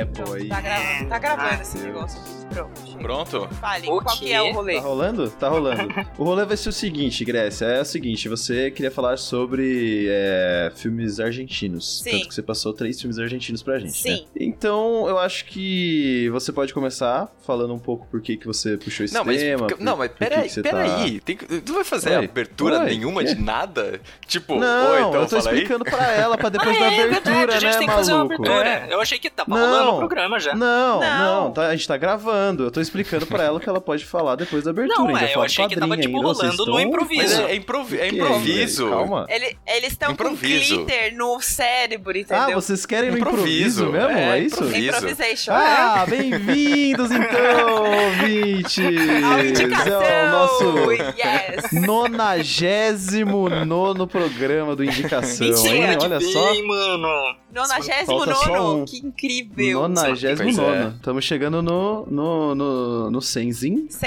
Apple aí. Tá gravando, tá gravando Ah, esse negócio. Pronto. Pronto? Fale, O qual que é o rolê? Tá rolando? Tá rolando. O rolê vai ser o seguinte, Grécia. É o seguinte, você queria falar sobre é, filmes argentinos. Sim. Tanto que você passou três filmes argentinos pra gente, Sim. né? Então, eu acho que você pode começar falando um pouco por que, que você puxou esse Não, mas, tema. porque- por- não, mas peraí, que você peraí. Tem que- tu vai fazer Oi, abertura oi, nenhuma de nada? Tipo, Não, oi, então eu tô fala aí. explicando pra ela, pra depois Ah, da é abertura, verdade, a gente né, tem que fazer uma abertura. É. Eu achei que tava Não. rolando o programa já. Não, Não. não, tá- a gente tá gravando. Eu tô explicando pra ela que ela pode falar depois da abertura. Não, é, eu achei que tava, tipo, ainda, rolando no estão- improviso. Mas é, é improvi- é improviso. Calma. Ele- eles estão com Improviso. glitter no cérebro, Ah, entendeu? vocês querem no improviso, Improviso, mesmo? É, é, isso? Improvisation. Ah, bem-vindos então, ouvintes! É o nosso Yes! nonagésimo nono programa do Indicação, Mentira, hein? Olha só. Mano. Nonagésimo Falta só nono, um. que incrível! Nonagésimo Pois é. nono. Estamos chegando no, no, no, no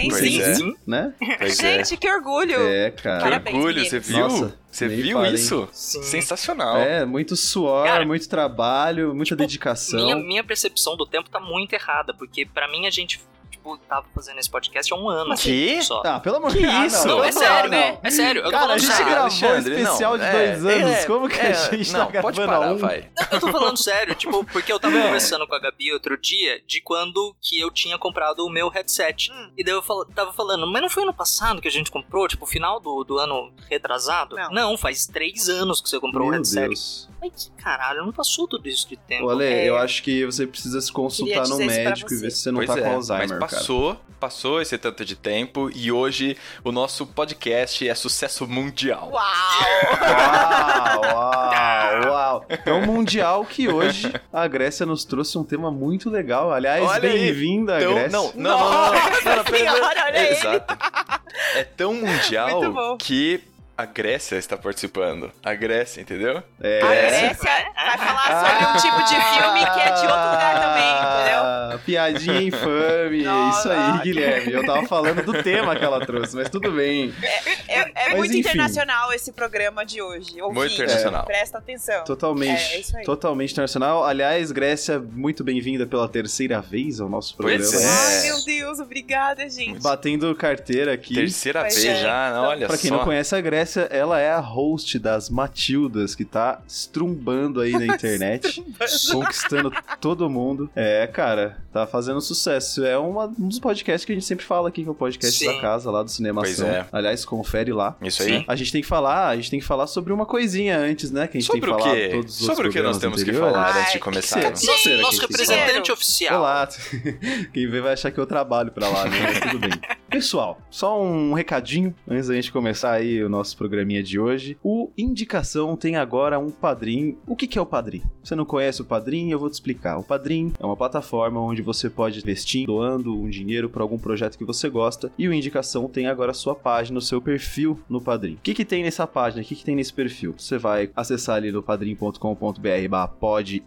Pois sim. é. Sim. né? Pois é. Gente, que orgulho! É, cara. Parabéns, Orgulho, você viu? Nossa, você nem viu falem. isso? Sim. Sensacional. É, muito suor, Cara, muito trabalho, muita tipo, dedicação. Minha, minha percepção do tempo tá muito errada, porque pra mim a gente, tava fazendo esse podcast há um ano. Quê? Só. Ah, pelo amor Que de Deus. isso? Não, pelo é sério, não. né? É sério. Eu tô Cara, a gente sério. gravou um especial não, de dois é, anos. é, Como que é, a gente não, tá pode gravando parar, um? vai. Não, eu tô falando sério, tipo, porque eu tava Não. conversando com a Gabi outro dia de quando que eu tinha comprado o meu headset. Hum. E daí eu fal- tava falando, mas não foi ano passado que a gente comprou? Tipo, final do, do ano retrasado? Não. faz três anos que você comprou o Meu headset. Deus. Mas que caralho, não passou tudo isso de tempo. Ô, Ale, É. eu acho que você precisa se consultar no médico e ver se você não Pois tá é, com Alzheimer, mas cara. Passou, passou esse tanto de tempo e hoje o nosso podcast é sucesso mundial. Uau! Uau, uau, uau. É um mundial que hoje a Grécia nos trouxe um tema muito legal. Aliás, bem-vinda, Então, Grécia. não, não, não, não, não, não, não, pera- Senhora, olha ele. Exato. É tão Muito mundial bom. que a Grécia está participando. A Grécia, entendeu? É. A Grécia vai falar sobre um tipo de filme que é de outro lugar também, entendeu? Ah, Piadinha infame. Nossa. Isso aí, Guilherme. Eu tava falando do tema que ela trouxe, mas tudo bem. É, é Mas, muito enfim. internacional esse programa de hoje. Ouvinte, Muito internacional. Presta atenção. Totalmente. É, é isso aí. Totalmente internacional. Aliás, Grécia, muito bem-vinda pela terceira vez ao nosso programa. Pois é. Ai, meu Deus, obrigada, gente. Batendo carteira aqui. Terceira Pois vez é. já, olha Pra quem só. não conhece a Grécia, ela é a host das Matildas, que tá estrumbando aí na internet, conquistando todo mundo. É, cara, tá fazendo sucesso. É uma- um dos podcasts que a gente sempre fala aqui, que é o podcast Sim. da casa, lá do Cinemação. Pois é. Aliás, confere lá. Isso aí. A gente tem que falar, a gente tem que falar sobre uma coisinha antes, né? Que a gente Sobre tem o que falar quê? todos os Sobre o que nós temos que anteriores. falar Ai, antes de que começar? que Nosso, Nossa, nosso representante oficial. Olá, quem vê vai achar que eu trabalho pra lá, né? Mas tudo bem. Pessoal, só um recadinho antes da gente começar aí o nosso programinha de hoje. O Indicação tem agora um padrinho. O que, que é o padrinho? Você não conhece o padrinho? Eu vou te explicar. O padrinho é uma plataforma onde você pode investir doando um dinheiro para algum projeto que você gosta. E o Indicação tem agora sua página, o seu perfil no padrinho. O que, que tem nessa página? O que, que tem nesse perfil? Você vai acessar ali no padrim.com.br pode.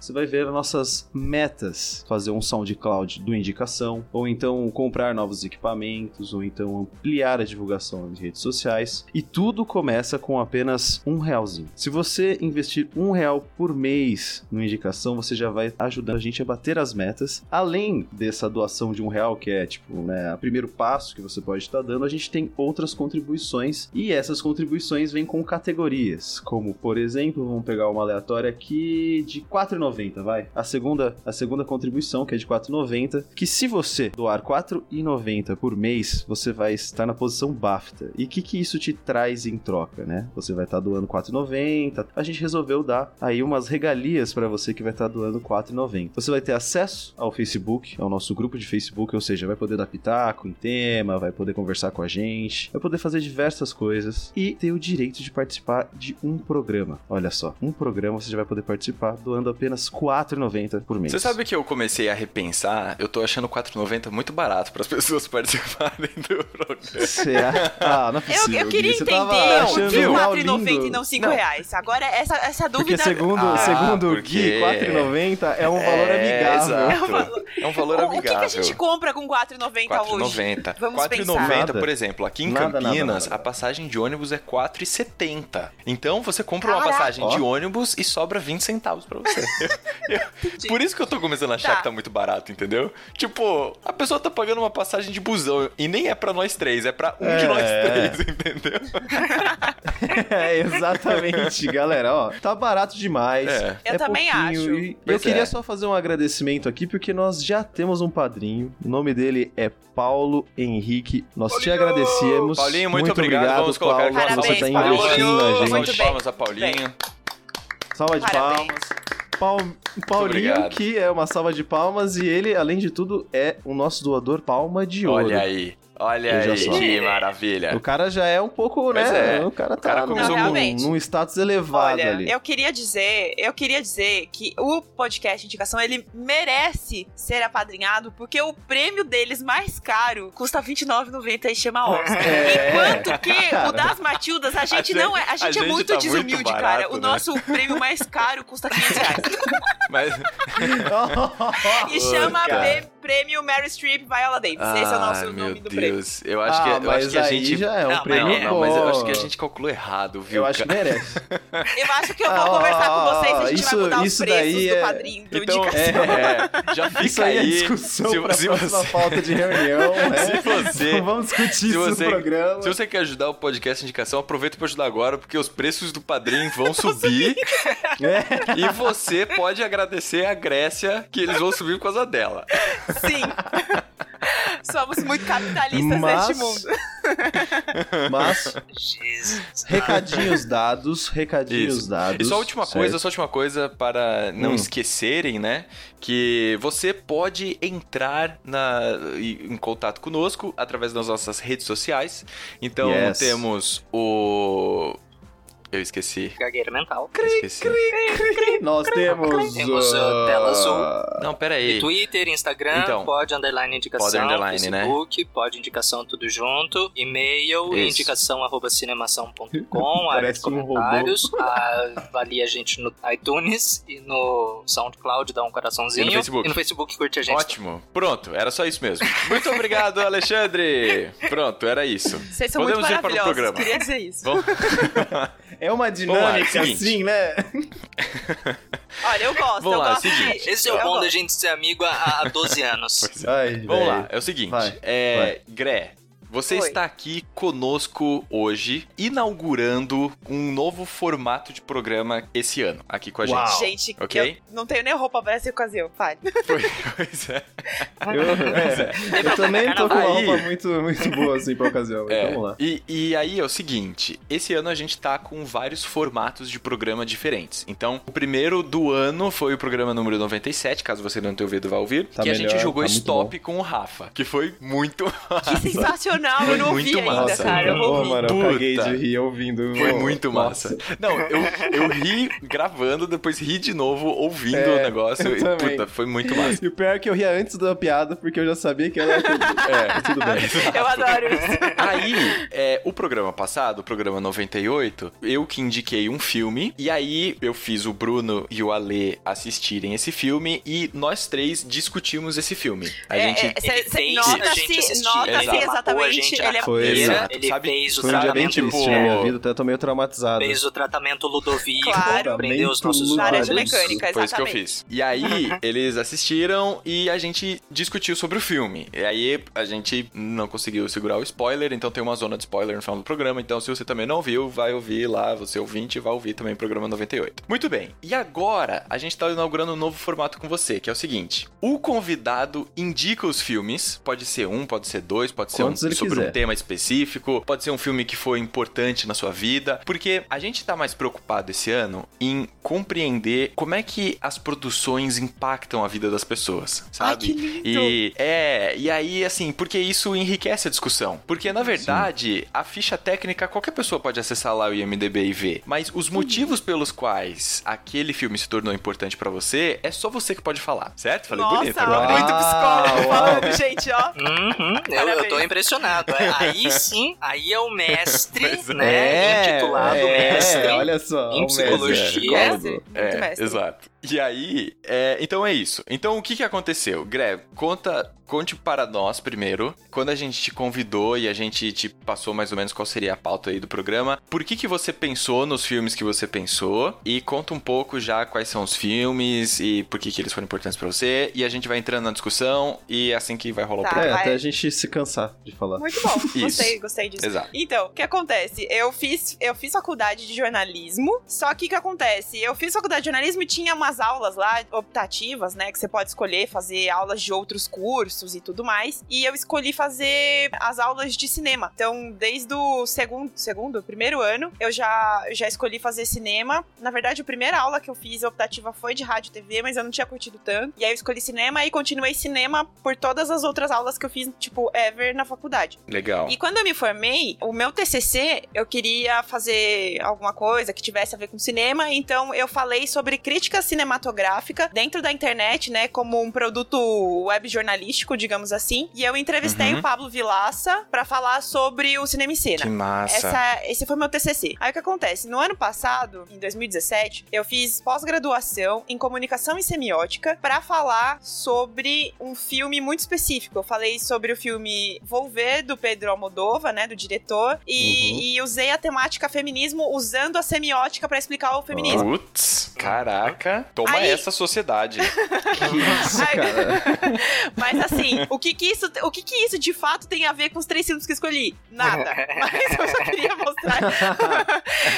Você vai ver as nossas metas. Fazer um SoundCloud do Indicação, ou então comprar novos equipamentos, ou então ampliar a divulgação nas redes sociais. E tudo começa com apenas um realzinho. Se você investir um real por mês no Indicação, você já vai ajudando a gente a bater as metas. Além dessa doação de um real, que é tipo, né, o primeiro passo que você pode estar dando, a gente tem outras contribuições. E essas contribuições vêm com categorias, como por exemplo, vamos pegar uma aleatória aqui de R$ 4,90, vai. A segunda, a segunda contribuição, que é de R$ 4,90, que se você doar R$ 4,90 por mês, você vai estar na posição BAFTA. E que, que isso te traz em troca, né? Você vai estar doando R$ 4,90. A gente resolveu dar aí umas regalias pra você que vai estar doando R$ 4,90. Você vai ter acesso ao Facebook, ao nosso grupo de Facebook, ou seja, vai poder dar pitaco em tema, vai poder conversar com a gente, vai poder fazer diversas coisas e ter o direito de participar de um programa. Olha só, um programa você já vai poder participar doando apenas R$ 4,90 por mês. Você sabe que eu comecei a repensar? Eu tô achando 4,90 muito barato para as pessoas participarem do programa. É- Ah, não é possível. Eu queria Gui. Você entender o que mal 4,90 e lindo. não 5 Não. reais. Agora, essa, essa Porque dúvida... segundo, Ah, segundo o porque- Gui, 4,90 é um valor É, amigável. exato. É um valor O- O que, que amigável. a gente compra com 4,90 hoje? 4,90. Vamos 4,90, pensar. por exemplo, aqui em Nada, nada, Campinas, nada. a passagem de ônibus é 4,70. Então você compra uma Caraca. passagem Ó. de ônibus e sobra 20 centavos pra você. Por isso que eu tô começando a achar Tá. que tá muito barato, entendeu? Tipo, a pessoa tá pagando uma passagem de busão e nem é pra nós três, é pra um de É. nós três, entendeu? É, exatamente, galera. Ó, tá barato demais. É. Eu também pouquinho, acho. E eu queria é. só fazer um agradecimento aqui, porque nós já temos um padrinho. O nome dele é Paulo Henrique. Nós te Paulinho! agradecemos. Paulinho, muito obrigado. Vamos colocar Paulo, aqui por você tá Paulinho. investindo na Salva gente. Muito de palmas a Paulinho. Salva de Parabéns. palmas. Paul- Paulinho, obrigado. que é uma salva de palmas, e ele, além de tudo, é o nosso doador Palma de Ouro. Olha aí. Olha Veja aí, só. que maravilha. O cara já é um pouco, Pois né? é. O cara tá cara num- começou com- realmente. num status elevado Olha, ali. eu queria dizer, eu queria dizer que o podcast Indicação, ele merece ser apadrinhado, porque o prêmio deles mais caro custa R$29,90 e chama Oscar. É. Enquanto que Cara. o das Matildas, a gente, gente- não é, a a gente, é gente muito tá muito desumilde, barato, cara. O né? nosso prêmio mais caro custa 500 reais. Mas, E chama cara. Prêmio Mary Streep Viola Davis. Esse é o nosso nome do prêmio. Deus. Eu acho ah, que, eu mas acho que a gente. já é um Não, prêmio mas- Não, mas eu acho que a gente calculou errado, viu? Eu acho que merece. Eu acho que eu vou Ah, conversar com vocês e a gente isso- vai mudar os preços daí do é- padrinho, do Então, indicação. é, já fica Isso aí é aí. discussão se, pra se você, pauta de reunião, né? se você- Vamos discutir se isso você- no programa. se você quer ajudar o podcast Indicação, aproveita para ajudar agora, porque os preços do padrinho vão subir É. e você pode agradecer a Grécia que eles vão subir por causa dela. Sim. Somos muito capitalistas Mas- neste mundo. Mas, Jesus. recadinhos dados, recadinhos Isso. dados. E só a última certo? coisa, só a última coisa para não Hum. esquecerem, né? Que você pode entrar na, em contato conosco através das nossas redes sociais. Então Yes. temos o. Eu esqueci. Gagueira mental. Esqueci. Nós temos. Temos, uh, uh, tela azul. Não, pera aí. Twitter, Instagram, Então. pode underline indicação, Pode underline, né? Facebook, pode indicação tudo junto, e-mail, Isso. indicação arroba cinemação.com, área de Parece um comentários, avalie a gente no iTunes e no SoundCloud, dá um coraçãozinho. E no Facebook. E no Facebook curte a gente. Ótimo. Pronto, era só isso mesmo. Muito obrigado, Alexandre. Pronto, era isso. Vocês são Podemos muito ir para o programa. Queria dizer isso. Vamos... É uma Vamos lá, dinâmica seguinte. assim, né? Olha, eu gosto. Vamos eu lá, gosto seguinte. de- Esse é o bom da gente ser amigo há, há 12 anos. É. Ai, Vamos velho. lá, é o seguinte. Vai, é, Gré, você Oi. está aqui conosco hoje, inaugurando um novo formato de programa esse ano, aqui com a Uau. gente. Gente, Ok. eu não tenho nem roupa para essa ocasião. Fale. Pois é. Eu, é, eu também tô com uma roupa muito, muito boa assim pra ocasião. É, Vamos lá. E, e aí é o seguinte, esse ano a gente tá com vários formatos de programa diferentes. Então, o primeiro do ano foi o programa número 97, caso você não tenha ouvido, vai ouvir, Tá que a melhor, gente jogou tá Stop com o Rafa, que foi muito Que sensacional, Foi eu não ouvi muito ainda, massa. cara. Eu ouvir. mano, eu caguei de rir ouvindo. Foi muito nossa. massa. Não, eu, eu ri gravando, depois ri de novo ouvindo É, o negócio. E, também. puta, foi muito massa. E o pior é que eu ria antes da piada, porque eu já sabia que ela ia tudo. É. tudo bem. Eu adoro isso. Aí, é, o programa passado, o programa 98, eu que indiquei um filme, e aí eu fiz o Bruno e o Ale assistirem esse filme, e nós três discutimos esse filme. A É, gente... é, cê- cê- Nota-se gente assistir, nota-se ele matou a gente Ele é Foi, exato. ele Sabe- fez o Foi um dia bem tratamento, triste na minha vida, até tô meio traumatizado. fez o tratamento Ludovico, Claro. prendeu os nossos Laranja olhos. mecânica. Foi isso que eu fiz. E aí, eles assistiram e a gente discutiu sobre o filme. E aí, a gente não conseguiu segurar o spoiler, então tem uma zona de spoiler no final do programa. Então, se você também não viu, vai ouvir lá, você ouvinte, vai ouvir também o programa 98. Muito bem. E agora, a gente tá inaugurando um novo formato com você, que é o seguinte: o convidado indica os filmes, pode ser um, pode ser dois, pode ser Quantos um ele sobre quiser. um tema específico, pode ser um filme que foi importante na sua vida, porque a gente tá mais preocupado esse ano em compreender como é que as produções impactam a vida das pessoas, Ai, sabe? que lindo! E é, e aí assim, porque isso enriquece a discussão. Porque na verdade, a ficha técnica qualquer pessoa pode acessar lá o IMDb e ver, mas os motivos pelos quais aquele filme se tornou importante pra você é só você que pode falar, certo? Falei Nossa, bonito agora. muito psicólogo Uau. falando, gente, ó. Uhum, eu, eu tô impressionado. É, Aí sim, aí é o mestre, é. né? intitulado é, mestre. olha só. em psicologia. é, Mestre, É, mestre. exato. E aí, é, então é isso. Então o que que aconteceu? Greg, conta, conte para nós primeiro, quando a gente te convidou e a gente te passou mais ou menos qual seria a pauta aí do programa, por que que você pensou nos filmes que você pensou e conta um pouco já quais são os filmes e por que que eles foram importantes pra você e a gente vai entrando na discussão e é assim que vai rolar Tá. o programa. É, vai. até a gente se cansar de falar. Muito bom. Isso. Gostei, gostei disso. Exato. Então, o que acontece? Eu fiz, eu fiz faculdade de jornalismo, só que o que acontece? Eu fiz faculdade de jornalismo e tinha umas aulas lá optativas, né, que você pode escolher fazer aulas de outros cursos e tudo mais. E eu escolhi fazer as aulas de cinema. Então, desde o segundo, segundo, primeiro ano, eu já já escolhi fazer cinema. Na verdade, a primeira aula que eu fiz optativa foi de rádio e TV, mas eu não tinha curtido tanto. E aí eu escolhi cinema e continuei cinema por todas as outras aulas que eu fiz, tipo, ever na faculdade. Legal. E quando eu me formei, o meu TCC, eu queria fazer alguma coisa que tivesse a ver com cinema, então eu falei sobre crítica cinematográfica dentro da internet, né, como um produto web jornalístico, digamos assim. E eu entrevistei Uhum. o Pablo Vilaça pra falar sobre o cinema e cena. Que massa. Essa, esse foi meu TCC. Aí o que acontece? No ano passado, em 2017, eu fiz pós-graduação em comunicação e semiótica pra falar sobre um filme muito específico. Eu falei sobre o filme Volver do Pedro Almodóvar, né, do diretor, e, e usei a temática feminismo usando a semiótica pra explicar o feminismo. Putz, caraca. Toma Aí- essa sociedade. Que isso, cara. Mas assim, o que que isso, o que que isso de fato tem a ver com os três filmes que escolhi? Nada. Mas eu só queria mostrar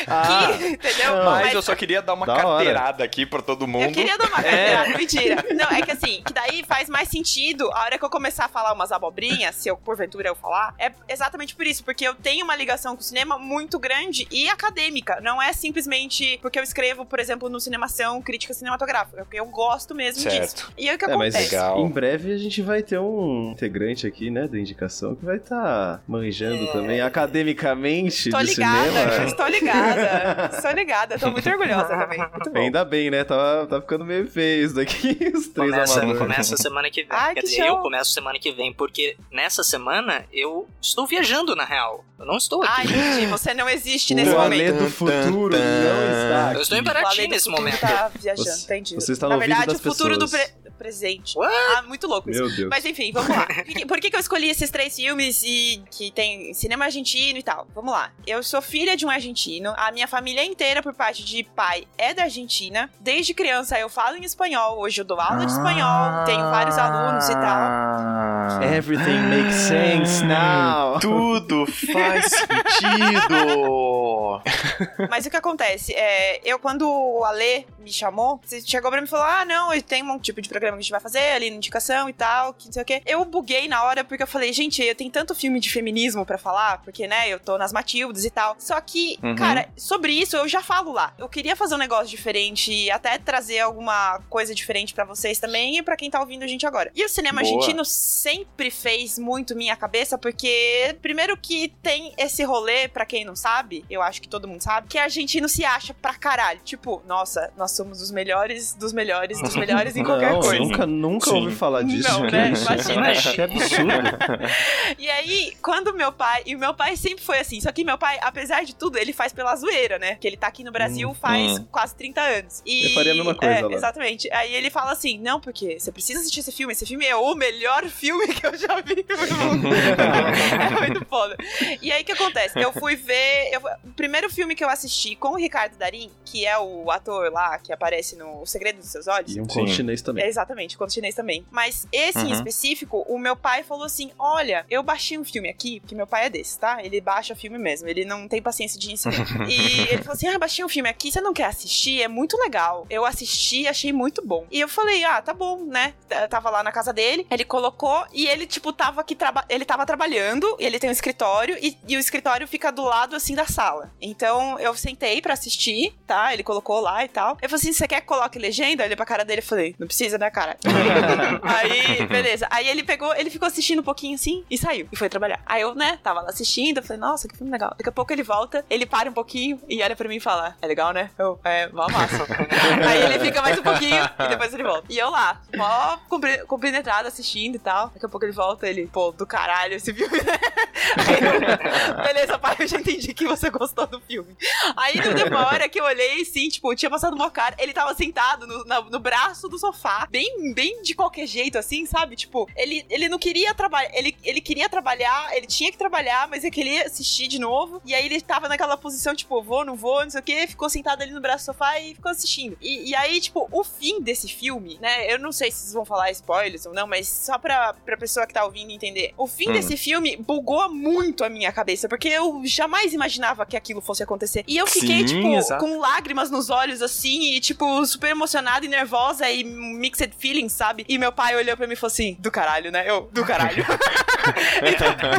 Ah, que, entendeu? não. Mas eu só queria dar uma Da hora. carteirada aqui pra todo mundo. Eu queria dar uma É. carteirada, mentira. Não, é que assim, que daí faz mais sentido a hora que eu começar a falar umas abobrinhas, se eu porventura eu falar, é exatamente por isso, porque eu tenho uma ligação com o cinema muito grande e acadêmica. Não é simplesmente porque eu escrevo, por exemplo, no Cinemação crítica cinematográfica, porque eu gosto mesmo disso. Certo. E aí o que É, mas acontece? Legal. em breve a gente vai ter um integrante aqui, né, da indicação, que vai estar manjando também academicamente Tô de ligada, cinema. estou ligada. Estou ligada, tô muito orgulhosa também. Muito bom. Ainda bem, né? Tá, tá ficando meio feio isso daqui, os três Começa, começa semana que vem. Ai, Quer que dizer, show. eu começo semana que vem, porque nessa semana eu estou viajando, na real. Eu não estou aqui. Ai, gente, você não existe nesse O momento. Alê do futuro não está aqui. Eu estou em O Paraty do nesse momento. Tá viajando, Você- entendi. você está Na no ouvido verdade, das o futuro do pessoas. pre- presente. What? Ah, muito louco isso. Meu Deus. Mas enfim, vamos lá. Por que- que, que eu escolhi esses três filmes e que tem cinema argentino e tal? Vamos lá. Eu sou filha de um argentino. A minha família inteira, por parte de pai, é da Argentina. Desde criança eu falo em espanhol. Hoje eu dou aula de espanhol. Tenho vários alunos e tal. Everything makes sense now. Tudo faz sentido. Mas o que acontece? É, eu, quando o Ale me chamou, você chegou pra mim e falou: Ah, não, eu tenho um tipo de programa que a gente vai fazer ali na indicação e tal, que não sei o quê. Eu buguei na hora porque eu falei, gente, eu tenho tanto filme de feminismo pra falar, porque, né, eu tô nas Matildas e tal. Só que, Uhum. cara, sobre isso eu já falo lá. Eu queria fazer um negócio diferente e até trazer alguma coisa diferente pra vocês também e pra quem tá ouvindo a gente agora. E o cinema Boa. argentino sempre fez muito minha cabeça, porque, primeiro que tem esse rolê, pra quem não sabe, eu acho que todo mundo sabe, que argentino se acha pra caralho. Tipo, nossa, nós somos os melhores dos melhores dos melhores em qualquer não, coisa. Eu nunca, nunca Sim. ouvi falar disso. Não, que né? Imagina. Que absurdo. E aí, quando meu pai. E meu pai sempre foi assim. Só que meu pai, apesar de tudo, ele faz pela zoeira, né? Que ele tá aqui no Brasil Hum, faz hum. quase 30 anos. E, Eu faria a mesma coisa é, lá. Exatamente. Aí ele fala assim: não, porque você precisa assistir esse filme. Esse filme é o melhor filme que eu já vi no mundo. é muito foda. E aí o que acontece? Eu fui ver. eu- primeiro filme que eu assisti com o Ricardo Darim, que é o ator lá que aparece no O Segredo dos Seus Olhos. E um chinês também. É, exatamente, conto chinês também. Mas esse em Uhum. específico, o meu pai falou assim: Olha, eu baixei um filme aqui, porque meu pai é desse, tá? Ele baixa filme mesmo, ele não tem paciência de ensinar. e ele falou assim: Ah, baixei um filme aqui, você não quer assistir? É muito legal. Eu assisti, achei muito bom. E eu falei: Ah, tá bom, né? Eu tava lá na casa dele, ele colocou e ele, tipo, tava aqui, ele tava trabalhando, ele tem um escritório e, e o escritório fica do lado, assim, da sala. Então eu sentei pra assistir, tá? Ele colocou lá e tal. Eu falei assim: Você quer que coloque legenda? Eu olhei pra cara dele e falei: Não precisa, né, cara? Aí, beleza. Aí ele pegou, ele ficou assistindo um pouquinho assim e saiu. E foi trabalhar. Aí eu, né, tava lá assistindo, falei, nossa, que filme legal. Daqui a pouco ele volta, ele para um pouquinho e olha pra mim e fala, é legal, né? Eu, é, mó massa. Aí ele fica mais um pouquinho e depois ele volta. E eu lá, mó compenetrada assistindo e tal. Daqui a pouco ele volta, ele, pô, do caralho esse filme, né? Aí eu, beleza, pai, eu já entendi que você gostou do filme. Aí deu uma hora que eu olhei, assim, tipo, tinha passado uma cara, ele tava sentado no, na- no braço do sofá, bem, bem de qualquer jeito, assim, sabe? Tipo, ele, ele não queria trabalhar, ele, ele queria trabalhar, ele tinha que trabalhar, mas ele queria assistir de novo, e aí ele tava naquela posição, tipo, vou, não vou, não sei o que, ficou sentado ali no braço do sofá e ficou assistindo. E, e aí, tipo, o fim desse filme, né, eu não sei se vocês vão falar spoilers ou não, mas só pra, pra pessoa que tá ouvindo entender, o fim Hum. desse filme bugou muito a minha cabeça, porque eu jamais imaginava que aquilo fosse acontecer. E eu fiquei, Sim, tipo, exato. com lágrimas nos olhos, assim, e, tipo, super emocionada e nervosa e mixed feelings, sabe? E meu pai olhou pra mim e falou assim: do caralho, né? Eu, do caralho.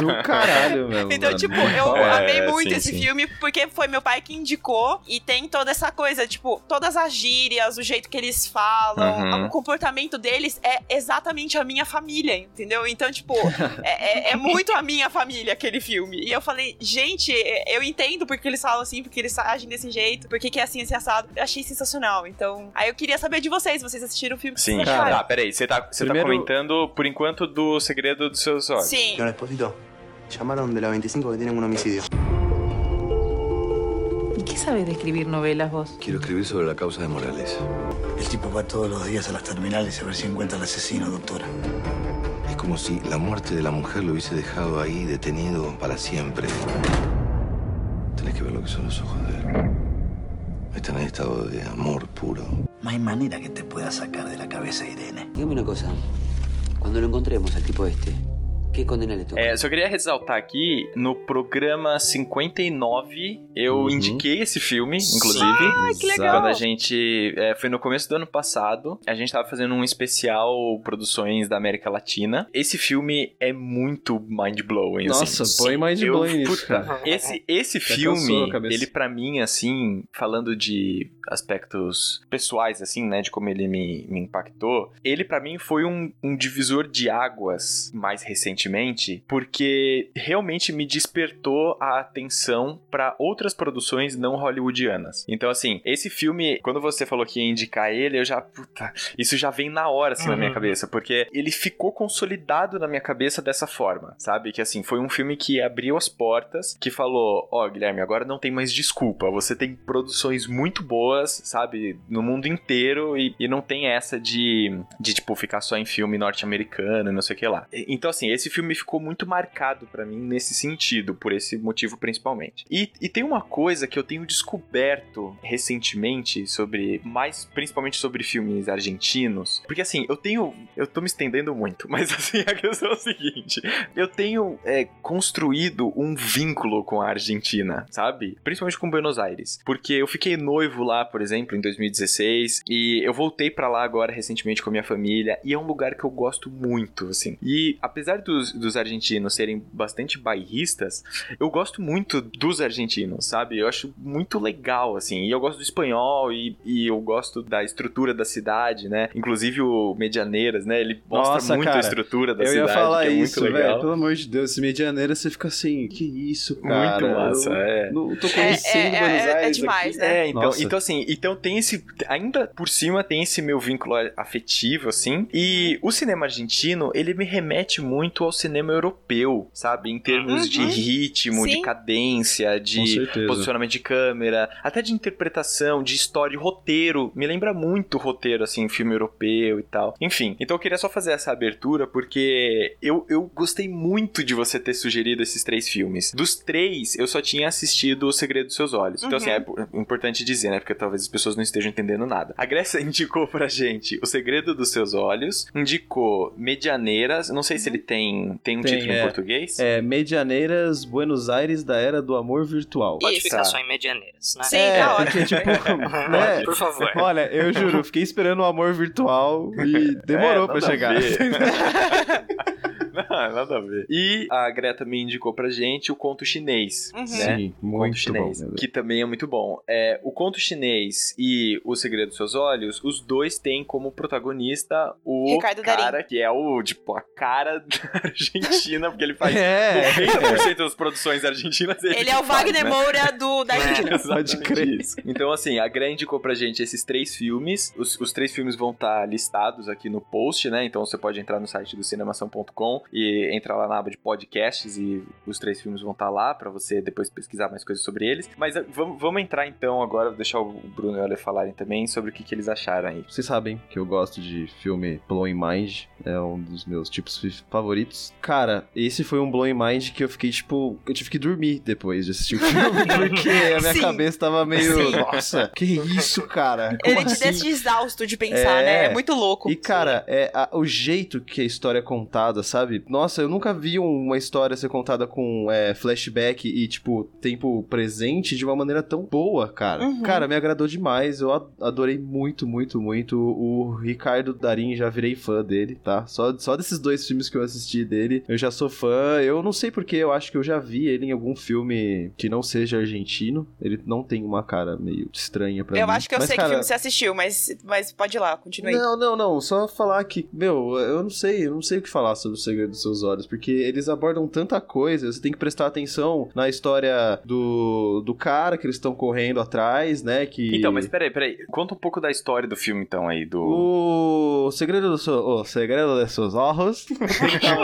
Do caralho, meu. Então, mano. tipo, eu É, amei muito sim, esse sim. filme porque foi meu pai que indicou e tem toda essa coisa, tipo, todas as gírias, o jeito que eles falam, Uhum. o comportamento deles é exatamente a minha família, entendeu? Então, tipo, é, é- é muito a minha família aquele filme. E eu falei, gente, eu entendo porque eles falam assim, porque eles agem desse jeito, porque que é assim, esse assado. Eu achei sensacional. Então, aí eu queria saber de vocês, vocês assistiram o filme? Sim, vocês cara. acharam? tá, peraí. Você tá, você Primeiro- tá comentando, por enquanto, do segredo dos seus olhos. Sim. Señor Esposito, llamaron de la 25 que tienen un homicidio. ¿Y qué sabes de escribir novelas vos? Quiero escribir sobre la causa de Morales. El tipo va todos los días a las terminales a ver si encuentra al asesino, doctora. Es como si la muerte de la mujer lo hubiese dejado ahí detenido para siempre. Tenés que ver lo que son los ojos de él. Están en estado de amor puro. No hay manera que te pueda sacar de la cabeza Irene. Dígame una cosa. Cuando lo encontremos al tipo este, ¿qué condena le toca? É, só queria ressaltar aqui, no programa 59, eu Uhum. indiquei esse filme, inclusive. Ai, que legal. Quando a gente. é, foi no começo do ano passado. A gente tava fazendo um especial produções da América Latina. Esse filme é muito mind-blowing. Nossa, assim. põe mind Eu- blowing nisso, puta, cara. Esse, esse Já cansou filme, ele pra mim, assim, falando de aspectos pessoais, assim, né, de como ele me, me impactou, ele pra mim foi um, um divisor de águas mais recentemente, porque realmente me despertou a atenção pra outras produções não hollywoodianas. Então, assim, esse filme, quando você falou que ia indicar ele, eu já, puta, isso já vem na hora, assim, na minha Uhum. cabeça, porque ele ficou consolidado na minha cabeça dessa forma, sabe? Que, assim, foi um filme que abriu as portas, que falou, ó, Guilherme, agora não tem mais desculpa, você tem produções muito boas, sabe? No mundo inteiro e, e não tem essa de, de, tipo, ficar só em filme norte-americano e não sei o que lá. Então, assim, esse filme ficou muito marcado pra mim nesse sentido, por esse motivo principalmente. E, e tem uma coisa que eu tenho descoberto recentemente sobre, mais principalmente sobre filmes argentinos, porque assim, eu tenho, eu tô me estendendo muito, mas assim, a questão é o seguinte, eu tenho é, construído um vínculo com a Argentina, sabe? Principalmente com Buenos Aires, porque eu fiquei noivo lá, por exemplo, em 2016, e eu voltei pra lá agora recentemente com a minha família, e é um lugar que eu gosto muito, assim. E apesar dos, dos argentinos serem bastante bairristas, eu gosto muito dos argentinos, sabe? Eu acho muito legal, assim. E eu gosto do espanhol e, e eu gosto da estrutura da cidade, né? Inclusive o Medianeiras, né? Ele mostra Nossa, muito cara, a estrutura da Eu cidade, ia falar que é isso, muito velho. legal. Pelo amor de Deus, esse medianeira você fica assim, que isso, cara. Muito massa, eu é. Não tô É, conhecendo é, Buenos é, é Aires demais, aqui. né? É, então, Nossa. então assim, então tem esse. Ainda por cima tem esse meu vínculo afetivo, assim. E o cinema argentino, ele me remete muito ao ao cinema europeu, sabe? Em termos Uhum. de ritmo, de Sim. cadência, Com de posicionamento de câmera, até de interpretação, de história, de roteiro. Me lembra muito roteiro, assim, filme europeu e tal. Enfim, então eu queria só fazer essa abertura porque eu, eu gostei muito de você ter sugerido esses três filmes. Dos três, eu só tinha assistido O Segredo dos Seus Olhos. Então, assim, é po- importante dizer, né? Porque talvez as pessoas não estejam entendendo nada. A Grécia indicou pra gente O Segredo dos Seus Olhos, indicou Medianeiras, não sei se ele tem, tem um Tem, título em é. português. É, Medianeiras, Buenos Aires da Era do Amor Virtual. Pode Isso. ficar Tá. só em medianeiras, né? Sim, é, tá porque, ótimo. tipo, né? Por favor. Olha, eu juro, eu fiquei esperando o amor virtual e demorou É, pra chegar. Não, nada a ver. E a Greta me indicou pra gente o conto chinês, Uhum. né? Sim, conto muito bom. chinês, Deus. que também é muito bom. É, o conto chinês e o segredo dos seus olhos, os dois têm como protagonista o Ricardo cara que é o tipo a cara da Argentina, porque ele faz É, 90% das produções argentinas. Ele que é o faz, Wagner né? Moura do, da Argentina. Pode Exatamente crer. isso. Então, assim, a Gran indicou pra gente esses três filmes. Os, os três filmes vão estar listados aqui no post, né? Então você pode entrar no site do cinemação.com e entrar lá na aba de podcasts e os três filmes vão estar lá pra você depois pesquisar mais coisas sobre eles. Mas eh, vamos, vamos entrar então agora, vou deixar o Bruno e o Ale falarem também sobre o que, que eles acharam aí. Vocês sabem que eu gosto de filme Blowing Mind, é um dos meus tipos fi- Cara, esse foi um Blowing Mind que eu fiquei, tipo, eu tive que dormir depois de assistir o filme, porque a minha Sim. cabeça tava meio, Sim. nossa, que isso, cara? Como Ele te assim? deixa exausto de pensar, É. né? É muito louco. E, cara, é a- o jeito que a história é contada, sabe? Nossa, eu nunca vi uma história ser contada com é, flashback e, tipo, tempo presente de uma maneira tão boa, cara. Uhum. Cara, me agradou demais. Eu adorei muito, muito, muito. O Ricardo Darim, já virei fã dele, tá? Só, só desses dois filmes que eu assisti dele, eu já sou fã. Eu não sei porque, eu acho que eu já vi ele em algum filme que não seja argentino. Ele não tem uma cara meio estranha pra Eu mim. acho que eu Mas, sei cara, que filme você assistiu, mas, mas pode ir lá, continue. não, não, não. Só falar que, meu, eu não sei, eu não sei o que falar sobre o segredo dos seus olhos, porque eles abordam tanta coisa, você tem que prestar atenção na história do, do cara que eles estão correndo atrás, né? Que. Então, mas peraí, peraí. Conta um pouco da história do filme, então, aí, do. O segredo dos seus. O segredo de seus olhos.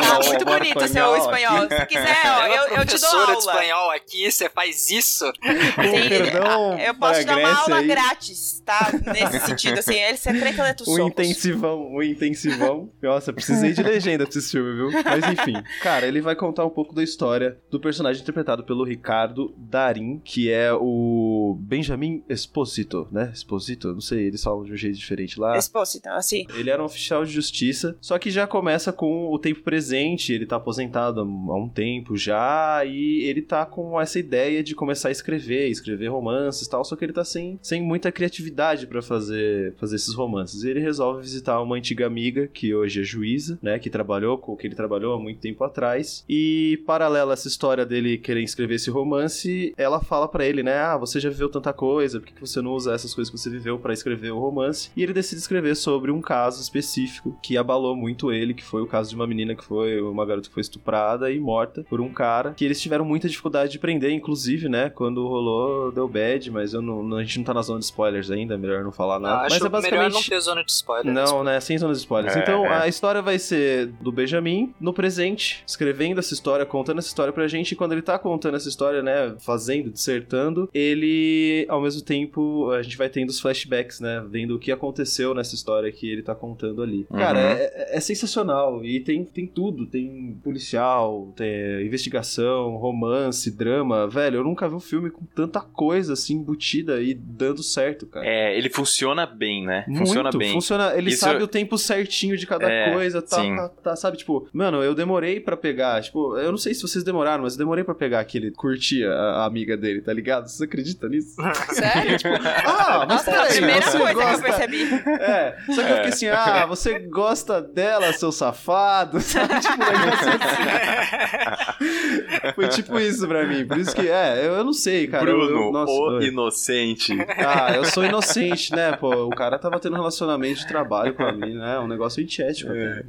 Tá muito bonito seu espanhol. Se quiser, ó, é eu, eu te dou professora de aula. espanhol aqui, você faz isso? Tem- perdão eu posso te dar uma aula aí. grátis, tá? Nesse sentido, assim, ele secreta de tus O intensivão, o intensivão. Nossa, precisei de legenda pra esse filme, viu? Mas enfim, cara, ele vai contar um pouco da história do personagem interpretado pelo Ricardo Darim, que é o Benjamin Esposito, né? Esposito, não sei, eles falam de um jeito diferente lá. Expósito, assim. Ele era um oficial de justiça, só que já começa com o tempo presente, ele tá aposentado há um tempo já, e ele tá com essa ideia de começar a escrever, escrever romances e tal, só que ele tá sem, sem muita criatividade pra fazer, fazer esses romances. E ele resolve visitar uma antiga amiga, que hoje é juíza, né, que trabalhou com que ele trabalhou há muito tempo atrás, e paralela a essa história dele querer escrever esse romance, ela fala pra ele, né, ah, você já viveu tanta coisa, por que você não usa essas coisas que você viveu pra escrever o romance? E ele decide escrever sobre um caso específico que abalou muito ele, que foi o caso de uma menina que foi uma garota que foi estuprada e morta por um cara, que eles tiveram muita dificuldade de prender, inclusive, né, quando rolou deu bad, mas eu não, a gente não tá na zona de spoilers ainda, é melhor não falar nada. Ah, mas é basicamente melhor não ter zona de spoiler. não, né? Sem zonas de spoilers. É, então, é. a história vai ser do Benjamin no presente, escrevendo essa história, contando essa história pra gente. E quando ele tá contando essa história, né? Fazendo, dissertando, ele, ao mesmo tempo, a gente vai tendo os flashbacks, né? Vendo o que aconteceu nessa história que ele tá contando ali. Uhum. Cara, é, é sensacional. E tem, tem tudo. Tem policial, tem investigação, romance, drama. Velho, eu nunca vi um filme com tanta coisa assim embutida e dando certo, cara. É, ele funciona bem, né? Funciona Muito, bem. Funciona, ele Isso- sabe o tempo certinho de cada É, coisa, tá, sim. tá, tá, sabe? Tipo, mano, eu demorei pra pegar, tipo, eu não sei se vocês demoraram, mas eu demorei pra pegar que ele curtia a, a amiga dele, tá ligado? Você acredita nisso? Sério? ah, mas Nossa, é a peraí, primeira você coisa que eu gosta... percebi. É, só que eu fiquei assim, ah, você gosta dela, seu safado, sabe? Tipo, assim. Foi tipo isso pra mim, por isso que, é, eu, eu não sei, cara. eu- Bruno, eu, nossa, o oi. inocente. Ah, eu sou inocente, né? Pô, o cara tava tendo um relacionamento de trabalho com a mim, né? Um negócio antiético. Aham,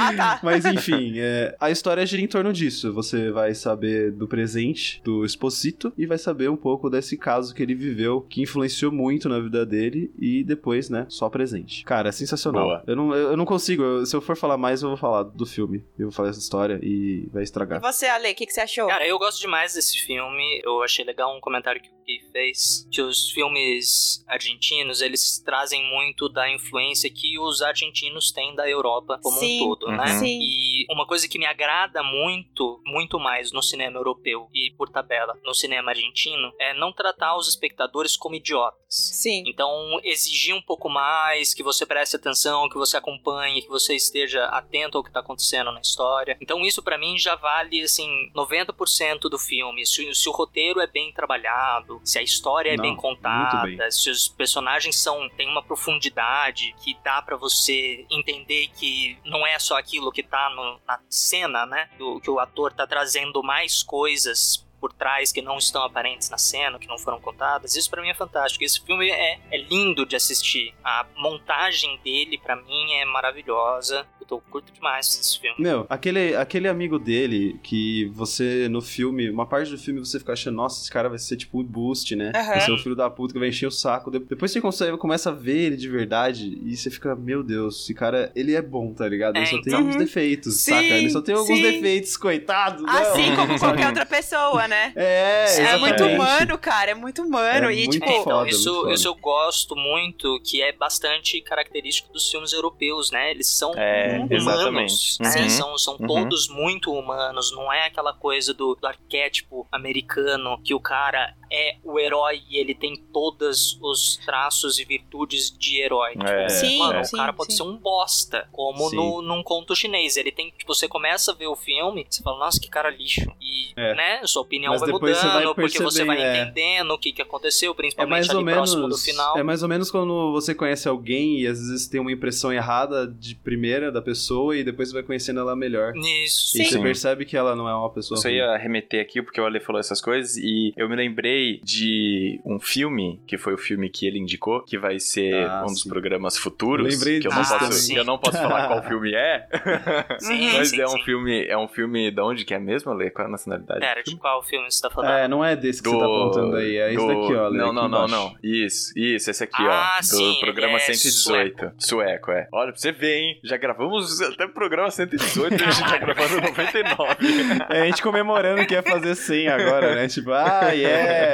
Ah, tá. Mas enfim, é, a história gira em torno disso. Você vai saber do presente do Exposito e vai saber um pouco desse caso que ele viveu, que influenciou muito na vida dele e depois, né, só presente. Cara, é sensacional. Boa. Eu não, eu não consigo, eu- se eu for falar mais, eu vou falar do filme. Eu vou falar essa história e vai E estragar. você, Ale, o que, que você achou? Cara, eu gosto demais desse filme. Eu achei legal um comentário que o Gui fez. Que os filmes argentinos, eles trazem muito da influência que os argentinos têm da Europa como Sim, um todo, né? Uhum. Sim. E uma coisa que me agrada muito, muito mais no cinema europeu e por tabela no cinema argentino é não tratar os espectadores como idiotas. Sim. Então, exigir um pouco mais, que você preste atenção, que você acompanhe, que você esteja atento ao que está acontecendo na história. Então, isso pra mim já vale, assim, 90% do filme. Se, se o roteiro é bem trabalhado, se a história é Não, bem contada, bem. se os personagens são têm uma profundidade que dá pra você entender que não é só aquilo que tá no- na cena, né? Que o, que o ator tá trazendo mais coisas por trás que não estão aparentes na cena, que não foram contadas. Isso pra mim é fantástico. Esse filme é, é lindo de assistir. A montagem dele pra mim é maravilhosa. Eu tô curto demais esse filme. Meu, aquele, aquele amigo dele que você no filme, uma parte do filme você fica achando, nossa, esse cara vai ser tipo um boost, né? Aham. Vai ser o filho da puta que vai encher o saco. De- Depois você consegue, começa a ver ele de verdade e você fica, meu Deus, esse cara, ele é bom, tá ligado? Ele É, só tem então. alguns Uhum. defeitos, Sim, saca? Ele só tem alguns sim. defeitos, coitado. não. Assim como Sabe? qualquer outra pessoa, né? É, É exatamente. muito humano, cara. É muito humano. É e, muito tipo, É, então, foda, isso, muito foda. isso eu gosto muito, que é bastante característico dos filmes europeus, né? Eles são É, humanos, exatamente. né? Uhum. São, são Uhum. todos muito humanos, não é aquela coisa do, do arquétipo americano que o cara é o herói e ele tem todos os traços e virtudes de herói. É, Tipo, Sim, mano, sim, o cara pode sim. ser um bosta, como no, num conto chinês. Ele tem, tipo, você começa a ver o filme, você fala, nossa, que cara lixo. E, É. né, sua opinião Mas vai depois você mudando, vai porque você vai é. entendendo o que, que aconteceu, É principalmente mais ou ali próximo do menos. final. É mais ou menos quando você conhece alguém e às vezes tem uma impressão errada de primeira da pessoa e depois você vai conhecendo ela melhor. Isso. E você Sim. percebe que ela não é uma pessoa. Isso ruim. ia remeter aqui porque o Ale falou essas coisas e eu me lembrei de um filme, que foi o filme que ele indicou, que vai ser Ah, um dos sim. programas futuros. Eu lembrei que eu não, disso posso, eu não posso falar qual filme é. Sim, mas sim, é um sim. filme. É um filme da onde que é mesmo, Ale? Qual é a nacionalidade? Pera, de qual filme você tá falando? É, não é desse que você tá apontando aí, é esse do- daqui, ó. Não, aqui não, não, embaixo. não. Isso, isso, esse aqui, Ah, ó. Do sim, programa ele é 118. Sueco. é. Olha, pra você ver, hein? Já gravamos até o programa 118 e a gente tá gravando 99. É a gente comemorando que ia fazer 100 agora, né? Tipo, ah, yeah.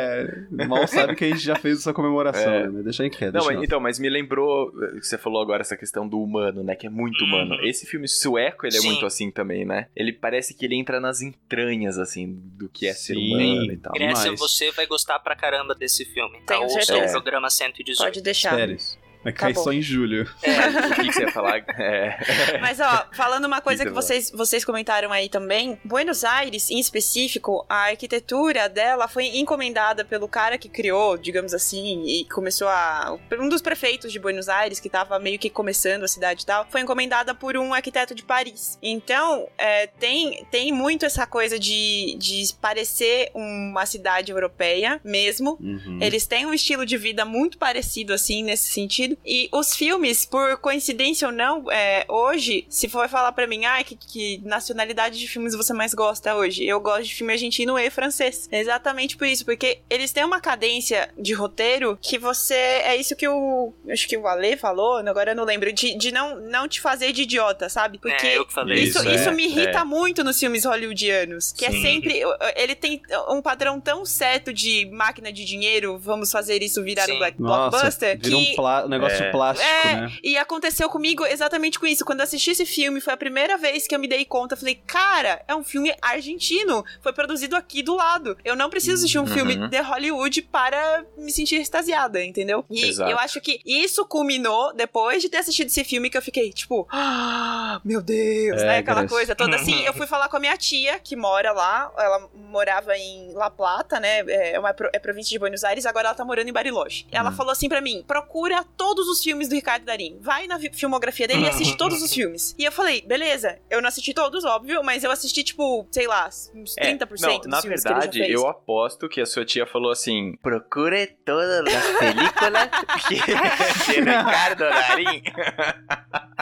Mal sabe que a gente já fez essa comemoração, É. né? Deixa em quieto. Não, mas, então, mas me lembrou que você falou agora essa questão do humano, né? Que é muito Uhum. humano. Esse filme sueco, ele é Sim. muito assim também, né? Ele parece que ele entra nas entranhas, assim, do que é ser Sim. humano e tal. Grécia, demais. você vai gostar pra caramba desse filme. Tá? Tenho Ouça o programa 118. Pode deixar. Sério. Vai cair Tá bom. só em julho. O que, que você ia falar? É. Mas, ó, falando uma coisa Que que que vocês, vocês comentaram aí também, Buenos Aires, em específico, a arquitetura dela foi encomendada pelo cara que criou, digamos assim, e começou a. Um dos prefeitos de Buenos Aires, que tava meio que começando a cidade e tal, foi encomendada por um arquiteto de Paris. Então, é, tem, tem muito essa coisa de, de parecer uma cidade europeia mesmo. Uhum. Eles têm um estilo de vida muito parecido, assim, nesse sentido. E os filmes, por coincidência ou não, é, hoje, se for falar pra mim, ah, que, que nacionalidade de filmes você mais gosta hoje? Eu gosto de filme argentino e francês. Exatamente por isso, porque eles têm uma cadência de roteiro que você. É isso que o. Acho que o Ale falou, agora eu não lembro, de, de não, não te fazer de idiota, sabe? Porque. É, eu que falei Isso, Isso, isso é, me irrita é. muito nos filmes hollywoodianos. Que é Sim. sempre. Ele tem um padrão tão certo de máquina de dinheiro, vamos fazer isso virar Sim. um black Nossa, blockbuster. vira um, que um negócio É. plástico, é, né? e aconteceu comigo exatamente com isso. Quando eu assisti esse filme, foi a primeira vez que eu me dei conta. Falei, cara, é um filme argentino. Foi produzido aqui do lado. Eu não preciso assistir um Uhum. filme de Hollywood para me sentir extasiada, entendeu? E Exato. eu acho que isso culminou depois de ter assistido esse filme que eu fiquei, tipo, ah, meu Deus, É, né? Aquela coisa toda assim. Eu fui falar com a minha tia, que mora lá. Ela morava em La Plata, né? É uma pro- é província de Buenos Aires, agora ela tá morando em Bariloche. Ela Hum. falou assim pra mim: procura todos os filmes do Ricardo Darim. Vai na filmografia dele e assiste todos os filmes. E eu falei, beleza, eu não assisti todos, óbvio, mas eu assisti, tipo, sei lá, uns 30% É, não, dos na filmes verdade, que ele já fez. eu aposto que a sua tia falou assim: procure todas as películas que de Ricardo Darim.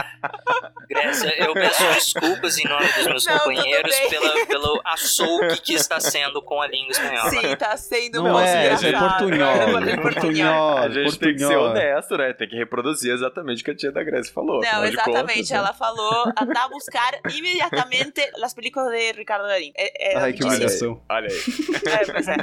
Grécia, eu peço desculpas em nome dos meus Não, companheiros pela, pelo açougue que está sendo com a língua espanhola. Sim, tá sendo Não muito é, é portunhol. Falei Portunhol, A gente tem que ser portunhol. honesto, né? Tem que reproduzir exatamente o que a tia da Grécia falou. Não, exatamente. contas, né? ela falou andar a buscar imediatamente as películas de Ricardo Darín. É, é, Ai, que disse. humilhação. Olha aí. É, pois é.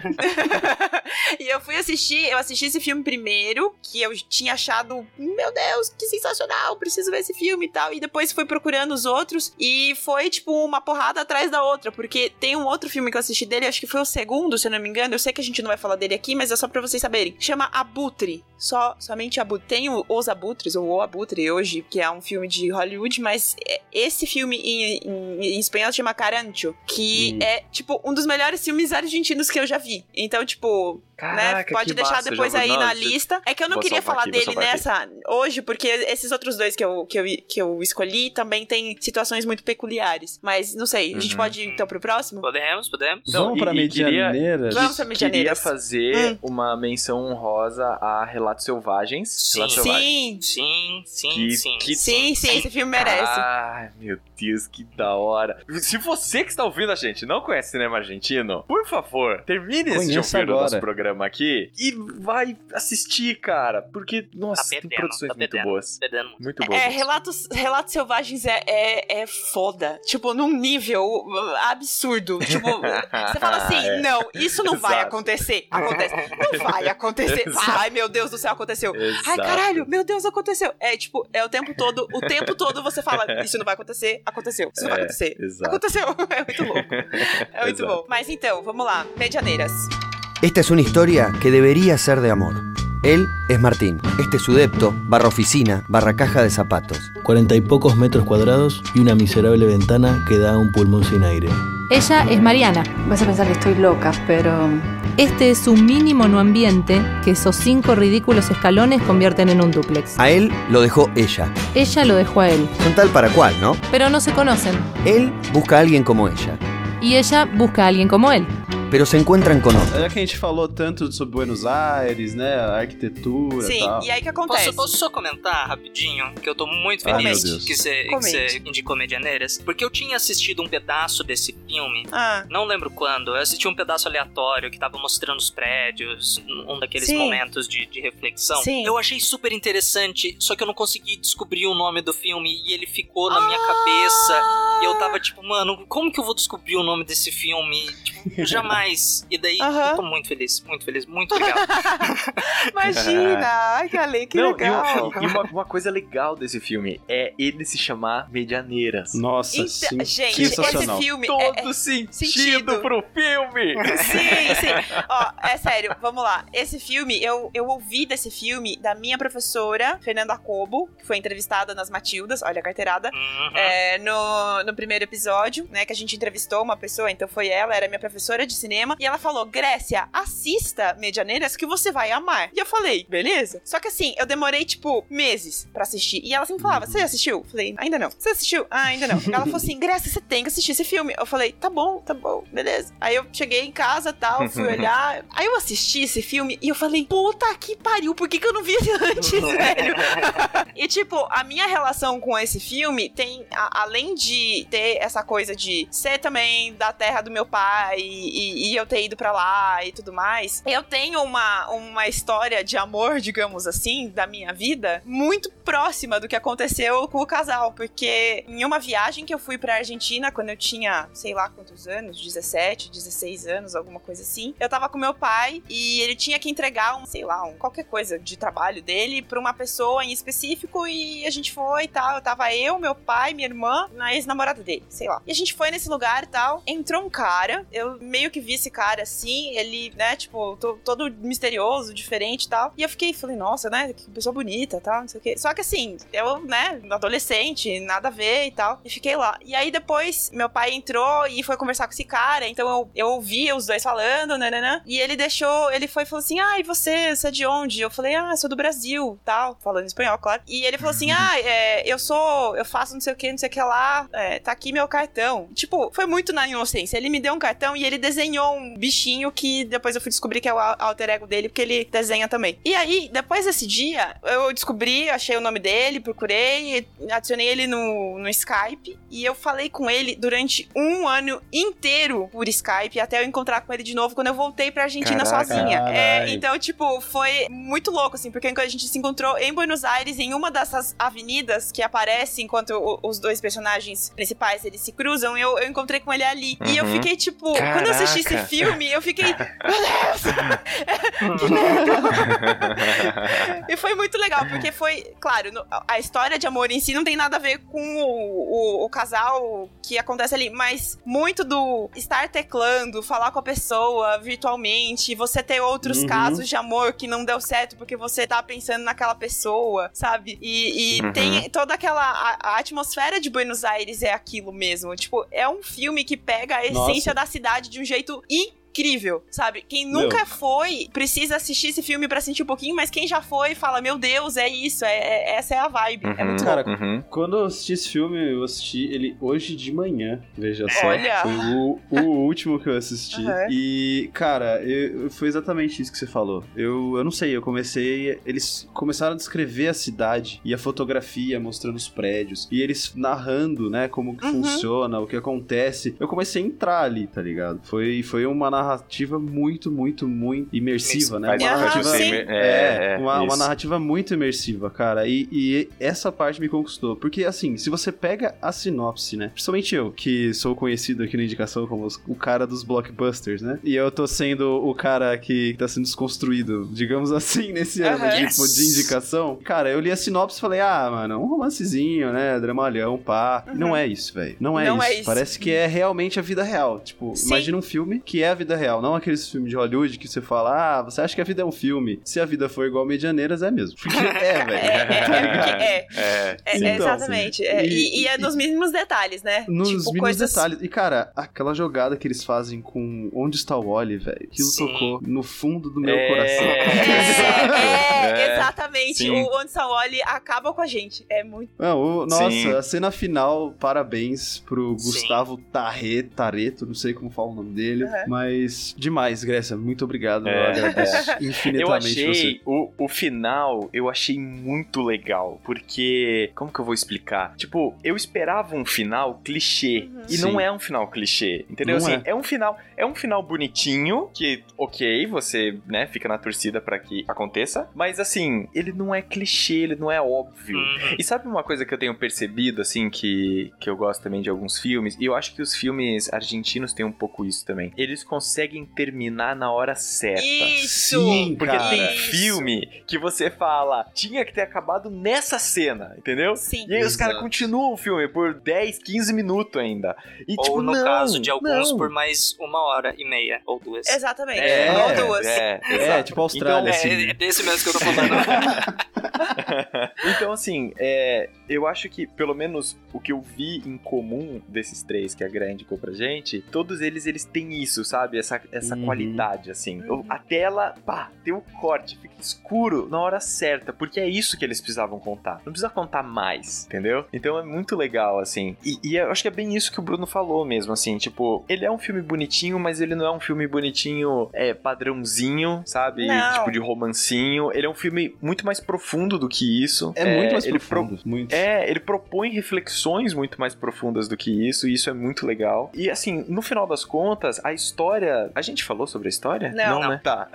e eu fui assistir, eu assisti esse filme primeiro, que eu tinha achado, meu Deus, que sensacional, preciso ver esse filme e tal. E depois fui procurando os outros e foi, tipo, uma porrada atrás da outra, porque tem um outro filme que eu assisti dele, acho que foi o segundo, se eu não me engano. Eu sei que a gente não vai falar dele aqui, mas é só pra vocês saberem. Chama Abutre. Só, somente Abutre. Tem o Os Abutres, ou O Abutre hoje, que é um filme de Hollywood, mas é- esse filme em, em- em espanhol chama Carancho, que Hum. é, tipo, um dos melhores filmes argentinos que eu já vi. Então, tipo, né, Caraca, pode que deixar massa, depois aí na lista. É que eu não queria falar aqui, dele nessa hoje, porque esses outros dois que eu, que, eu, que eu escolhi também tem situações muito peculiares. Mas, não sei, a gente Uhum. pode ir então pro próximo? Podemos, podemos. Vamos pra queria- Medianeiras? Vamos pra Queria Medianeiras. fazer Hum. uma menção honrosa a Relatos Selvagens. Sim. Relatos Selvagens. Sim, Sim, sim, Que- sim. que- sim, sim, esse filme merece. Ai, meu Deus, que da hora. Se você que está ouvindo a gente não conhece cinema argentino, por favor, termine de Conheça ouvir o agora. nosso programa aqui e vai assistir, cara. Porque, nossa, Tá tem perdendo, produções tá muito perdendo. boas. Perdendo muito. Muito boas. É, relatos, relatos selvagens é, é, é foda. Tipo, num nível absurdo. Tipo, você fala assim: É. não, isso não vai acontecer. Acontece. Não vai acontecer. Exato. Ai, meu Deus do céu, aconteceu. Ai, Exato. caralho, meu Deus, aconteceu. É, tipo, é o tempo todo, o tempo todo você fala: isso não vai acontecer, aconteceu. Isso não vai É, acontecer. exato. Aconteceu. É muito louco. É muito Exato. bom. Mas então, vamos lá. Medianeiras. Esta es una historia que debería ser de amor. Él es Martín. Este es su depto, barra oficina, barra caja de zapatos. Cuarenta y pocos metros cuadrados y una miserable ventana que da a un pulmón sin aire. Ella es Mariana. Vas a pensar que estoy loca, pero... Este es un mini monoambiente que esos cinco ridículos escalones convierten en un dúplex. A él lo dejó ella. Ella lo dejó a él, Son tal para cual, ¿no? pero no se conocen. Él busca a alguien como ella, Y ella busca a alguien como él. Pero se encuentran con otro. Já que a gente falou tanto sobre Buenos Aires, né? A arquitetura Sim, tal. e aí o que acontece? Posso, posso só comentar rapidinho? Que eu tô muito Ai, feliz Deus. que você indicou Medianeiras. Porque eu tinha assistido um pedaço desse filme. Ah, Não lembro quando. Eu assisti um pedaço aleatório que tava mostrando os prédios, um daqueles Sim. momentos de, de reflexão. Sim. Eu achei super interessante, só que eu não consegui descobrir o nome do filme e ele ficou na minha Ah! cabeça. E eu tava tipo, mano, como que eu vou descobrir o nome desse filme? Tipo, jamais. E daí Aham. eu tô muito feliz, muito feliz, muito obrigado. Imagina! Ai, que ale, que Não, e, legal. um- e uma, uma coisa legal desse filme é ele se chamar Medianeiras. Nossa, Então, sim, gente, sensacional. esse filme é, Todo sentido, sentido. pro filme! Sim, sim. Ó, é sério, vamos lá. Esse filme, eu, eu ouvi desse filme da minha professora, Fernanda Cobo, que foi entrevistada nas Matildas, olha a carteirada, Uhum. é, no, no primeiro episódio, né, que a gente entrevistou uma pessoa, então foi ela, era minha professora de cinema, e ela falou, Grécia, assista Medianeiras que você vai amar. E eu falei, beleza. Só que assim, eu demorei, tipo, meses pra assistir. E ela sempre falava, você assistiu? Falei, ainda não. Você assistiu? Ah, ainda não. Ela falou assim, Grécia, você tem que assistir esse filme. Eu falei, tá bom, tá bom, beleza. Aí eu cheguei em casa tal, fui olhar. Aí eu assisti esse filme e eu falei, puta que pariu, por que, que eu não vi ele antes, velho? E, tipo, a minha relação com esse filme tem, a- além de ter essa coisa de ser também da terra do meu pai e, e eu ter ido pra lá e tudo mais, eu tenho uma, uma história de amor, digamos assim, da minha vida, muito próxima do que aconteceu com o casal, porque em uma viagem que eu fui pra Argentina quando eu tinha, sei lá quantos anos, 17, 16 anos, alguma coisa assim, eu tava com meu pai e ele tinha que entregar um, sei lá, um qualquer coisa de trabalho dele pra uma pessoa em específico e a gente foi e tal. Eu tava eu, meu pai, minha irmã, na ex-namorada dele, sei lá. E a gente foi nesse lugar e tal. Entrou um cara, eu meio que vi esse cara assim, ele, né, tipo, to- todo misterioso, diferente e tal. E eu fiquei, falei, nossa, né, que pessoa bonita e tal, não sei o quê. Só que assim, eu, né, adolescente, nada a ver e tal. E fiquei lá. E aí depois meu pai entrou e foi conversar com esse cara. Então eu, eu ouvi os dois falando, nananã. E ele deixou, ele foi e falou assim: Ah, e você? Você é de onde? Eu falei, ah, sou do Brasil, tal. Falando espanhol, claro. E ele falou assim: Ah, é, eu sou, eu faço não sei o que, não sei o que lá. É, tá aqui meu cartão. Tipo, foi muito na inocência. Ele me deu um cartão e ele desenhou um bichinho que depois eu fui descobrir que é o alter ego dele, porque ele desenha também. E aí, depois desse dia, eu descobri, achei o nome dele, procurei, adicionei ele no, no Skype e eu falei com ele durante um ano inteiro por Skype, até eu encontrar com ele de novo quando eu voltei pra Argentina Caraca, sozinha. É, então, tipo, foi muito louco, assim, porque a gente se encontrou em Buenos Aires, em uma dessas avenidas que aparece enquanto o- os dois personagens principais eles se cruzam, eu, eu encontrei com ele ali. E eu Uhum. fiquei, tipo, quando eu assisti esse Caraca. filme, eu fiquei. Meu Deus! que merda! E foi muito legal, porque foi, claro, no- a história de amor em si não tem nada a ver com o, o- o casal que acontece ali, mas muito do estar teclando, falar com a pessoa virtualmente, você ter outros Uhum. casos de amor que não deu certo porque você tá pensando naquela pessoa, sabe? E, e Uhum. tem toda aquela. A, a atmosfera de Buenos Aires é aquilo mesmo. Tipo, é um filme que pega a Nossa. essência da cidade de um jeito incrível, sabe? Quem Meu. nunca foi precisa assistir esse filme pra sentir um pouquinho, mas quem já foi fala: Meu Deus, é isso, é, é- essa é a vibe. É muito Cara, louco. quando eu assisti esse filme, eu assisti ele hoje de manhã, veja só. Olha! Foi o, o último que eu assisti. Aham. E, cara, eu- foi exatamente isso que você falou. Eu, eu não sei, eu comecei. Eles começaram a descrever a cidade e a fotografia mostrando os prédios. E eles narrando, né, como que Uhum. funciona, o que acontece. Eu comecei a entrar ali, tá ligado? Foi, foi uma narrativa muito, muito, muito imersiva, né? Uma narrativa. imer- É, é, uma, uma narrativa muito imersiva, cara. E, e essa parte me conquistou. Porque, assim, se você pega a sinopse, né? Principalmente eu, que sou conhecido aqui na indicação como os- o cara dos blockbusters, né? E eu tô sendo o cara que tá sendo desconstruído, digamos assim, nesse ano Aham. de, Yes. de indicação. Cara, eu li a sinopse e falei, ah, mano, um romancezinho, né? Dramalhão, pá. E Não é isso, velho. Não, é, Não isso. é isso. Parece que é realmente a vida real. Tipo, Sim. imagina um filme que é a vida real, não aqueles filmes de Hollywood que você fala, ah, você acha que a vida é um filme. Se a vida for igual Medianeiras, é mesmo. Porque é, velho. É, Tá é, é. É. É, é, Então, exatamente. É, e, e é nos mínimos detalhes, né? Nos tipo, mínimos coisas. detalhes. E, cara, aquela jogada que eles fazem com Onde está o Wally, velho, aquilo Sim. tocou no fundo do meu É. coração. É, É. exatamente. Sim. O Onde Wally acaba com a gente. É muito. Não, o- nossa, Sim. a cena final, parabéns pro Gustavo Tarre, Tareto, não sei como fala o nome dele, Uhum. Mas demais, Grécia, muito obrigado, eu É. agradeço Eu infinitamente você. achei o, o final, eu achei muito legal, porque como que eu vou explicar? Tipo, eu esperava um final clichê e Sim. não é um final clichê, entendeu? Não assim, é. é. um final, é um final bonitinho que, OK, você, né, fica na torcida pra que aconteça, mas assim, ele não é clichê, ele não é óbvio. E sabe uma coisa que eu tenho percebido assim que que eu gosto também de alguns filmes, e eu acho que os filmes argentinos têm um pouco isso também. Eles conseguem terminar na hora certa. Isso! Sim, Porque cara. tem filme que você fala, tinha que ter acabado nessa cena, entendeu? Sim. E aí os caras continuam o filme por 10, 15 minutos ainda. E Ou tipo, no não, caso de alguns não. por mais uma hora e meia, ou duas. Exatamente. É, Ou duas. É, É, exato. tipo a Austrália, Então, assim. É, é desse mesmo que eu tô falando. então, assim, é, eu acho que, pelo menos, o que eu vi em comum desses três que a Gra indicou pra gente, todos eles, eles têm isso, sabe? Essa, essa Uhum. qualidade, assim. Eu- A tela, pá, tem o corte, fica escuro na hora certa, porque é isso que eles precisavam contar. Não precisa contar mais, entendeu? Então é muito legal, assim. E, e eu acho que é bem isso que o Bruno falou mesmo, assim, tipo, ele é um filme bonitinho, mas ele não é um filme bonitinho é, padrãozinho, sabe? Não. Tipo, de romancinho. Ele é um filme muito mais profundo do que isso. É muito mais ele profundo, muito. É, ele propõe reflexões muito mais profundas do que isso, e isso é muito legal. E assim, no final das contas, a história. A gente falou sobre a história? Não. né? Tá.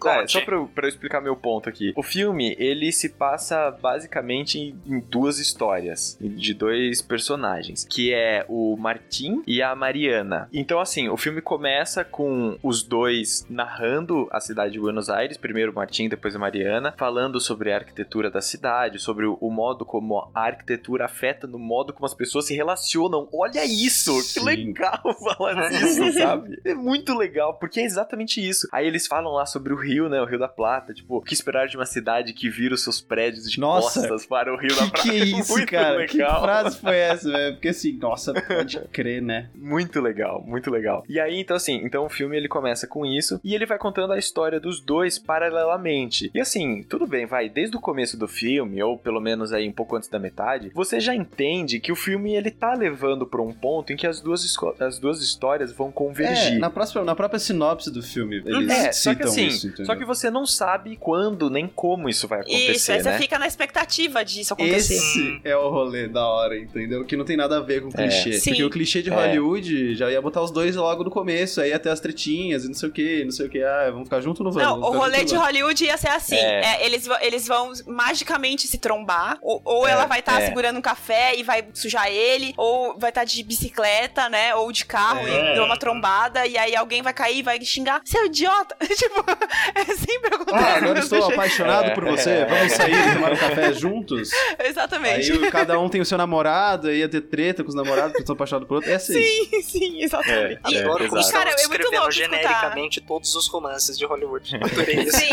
Tá, só pra eu, pra eu explicar meu ponto aqui. O filme, ele se passa basicamente em, em duas histórias de dois personagens, que é o Martim e a Mariana. Então, assim, o filme começa com os dois narrando a cidade de Buenos Aires, primeiro o Martim, depois a Mariana, falando sobre a arquitetura da cidade, sobre o, o modo como a arquitetura afeta no modo como as pessoas se relacionam. Olha isso! Que Sim. legal falar disso, sabe? É muito legal, porque é exatamente isso. Aí eles falam lá sobre o rio, né? O Rio da Plata. Tipo, o que esperar de uma cidade que vira os seus prédios de Nossa, costas para o Rio da Plata. Que isso, muito cara? Que legal. frase foi essa, velho? Porque assim, nossa, pode crer, né? Muito legal, muito legal. E aí, então assim, então o filme ele começa com isso e ele vai contando a história dos dois paralelamente. E assim, tudo bem, vai, desde o começo do filme, ou pelo menos aí um pouco antes da metade, você já entende que o filme ele tá levando pra um ponto em que as duas, as duas histórias vão convergir. É, na, próxima, na própria sinopse do filme, eles É, só que citam assim, isso, entendeu? só que você não sabe quando nem como isso vai acontecer, Isso, aí né? você fica na expectativa disso acontecer. Esse é o rolê da hora, entendeu? Que não tem nada a ver com o É. clichê. Sim. Porque o clichê de É. Hollywood já ia botar os dois logo no começo, aí ia ter as tretinhas e não sei o que, não sei o que. Ah, vamos ficar junto ou não vamos? Não, Vamos o ficar rolê de? Hollywood ia ser assim: É. é, eles, vão- eles vão magicamente se trombar, ou, ou É, ela vai estar é. segurando um café e vai sujar ele, ou vai estar de bicicleta, né? Ou de carro É. e deu uma trombada, e aí alguém vai cair e vai xingar: seu idiota! tipo, é sempre acontece. Ah, agora estou jeito. apaixonado por você. Vamos sair e tomar um café juntos? Exatamente. Aí cada um tem o seu namorado, aí ia ter treta com os namorados que estão apaixonados por outro. É assim. Sim, sim, exatamente. É, E- é, Adoro como exato. Cara, é muito louco escutar. genericamente todos os romances de Hollywood. Sim.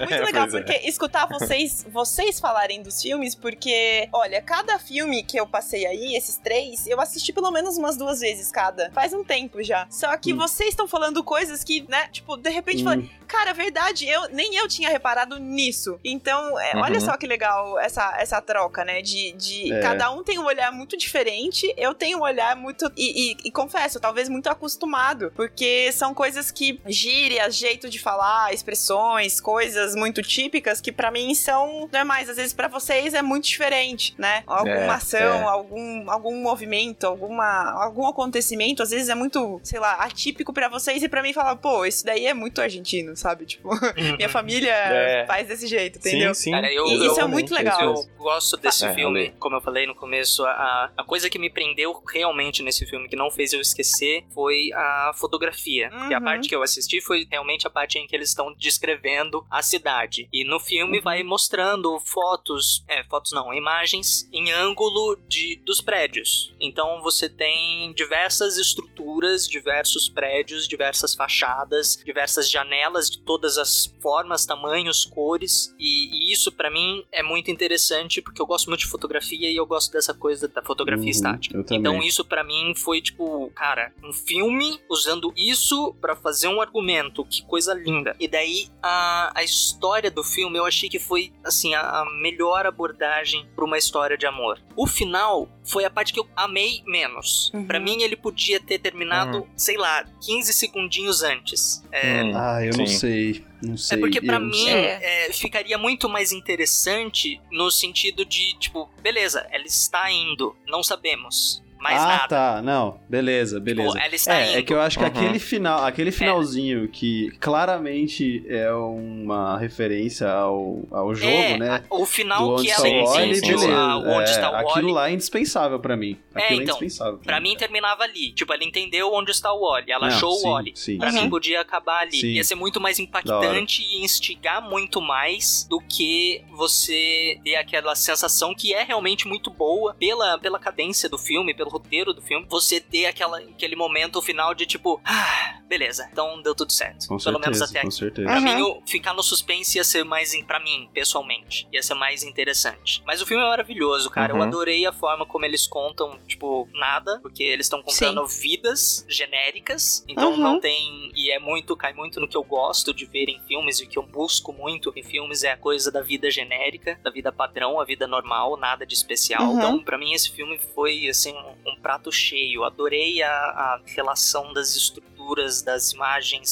É muito É, legal é. porque escutar vocês, vocês falarem dos filmes, porque, olha, cada filme que eu passei aí, esses três, eu assisti pelo menos umas duas vezes cada. Faz um tempo já. Só que Hum. vocês estão falando coisas que, né, tipo, de repente Hum. falei, cara, é verdade, eu nem eu tinha reparado nisso. Então, é, Uhum. olha só que legal essa, essa troca, né? De, de É. cada um tem um olhar muito diferente, eu tenho um olhar muito. E, e- e confesso, talvez muito acostumado, porque são coisas que gírias, jeito de falar, expressões, coisas muito típicas que pra mim são normais. Às vezes pra vocês é muito diferente, né? Alguma É, ação, é. algum, algum movimento, alguma, algum acontecimento, às vezes é muito, sei lá, atípico pra vocês e pra mim fala, pô, isso daí é muito argentino, sabe? Tipo, minha família É. faz desse jeito, entendeu? Sim, sim. Cara, eu- E isso é exatamente, muito legal. Eu gosto desse É, filme, realmente. como eu falei no começo, a, a coisa que me prendeu realmente nesse filme, que não fez eu esquecer, foi a fotografia. Porque a Uhum. parte que eu assisti foi realmente a parte em que eles estão descrevendo a cidade. E no filme Uhum. vai mostrando fotos, é, fotos não, imagens em ângulo de, dos prédios. Então você tem diversas estruturas, diversos prédios, diversas fachadas, diversas janelas de todas as formas, tamanhos, cores. E, e isso pra mim é muito interessante porque eu gosto muito de fotografia e eu gosto dessa coisa da fotografia Uhum, estática. Então isso pra mim foi tipo, cara, um filme usando isso pra fazer um argumento, que coisa linda. E daí a, a história do filme eu achei que foi assim a, melhor abordagem pra uma história de amor. O final foi a parte que eu amei menos. Uhum. Pra mim ele podia ter terminado, sei lá, 15 segundinhos antes. É, Hum, Ah, eu não sim. sei. Não sei. é porque não mim é, ficaria muito mais interessante no sentido de, tipo, beleza, ela está indo, não sabemos mais ah, nada. tá. Não, beleza, beleza. Tipo, ela está é, indo. é que eu acho que Uhum. aquele final, aquele finalzinho que claramente é uma referência ao, ao jogo, É, né? O final que ela o Wally, beleza. a- onde É, está o aquilo Wally. lá é indispensável pra mim. Aquilo é, então, indispensável. Pra mim terminava ali. Tipo, ela entendeu onde está o Wally. Ela Não, achou sim, o Wally. sim, Pra sim. mim podia acabar ali. Sim. Ia ser muito mais impactante e instigar muito mais do que você ter aquela sensação que é realmente muito boa pela, pela cadência do filme, pelo roteiro do filme. Você ter aquela, aquele momento final de tipo, ah, beleza, então deu tudo certo. Com Pelo menos certeza, até com aqui. certeza. Pra Uhum. mim, ficar no suspense ia ser mais, pra mim, pessoalmente, ia ser mais interessante. Mas o filme é maravilhoso, cara. Eu Uhum. adorei a forma como eles contam, tipo, nada, porque eles estão contando vidas genéricas, então Uhum. não tem. E é muito, cai muito no que eu gosto de ver em filmes e o que eu busco muito em filmes é a coisa da vida genérica, da vida padrão, a vida normal, nada de especial. Uhum. Então, pra mim, esse filme foi, assim, um, prato cheio. Adorei a, a relação das estruturas, das imagens,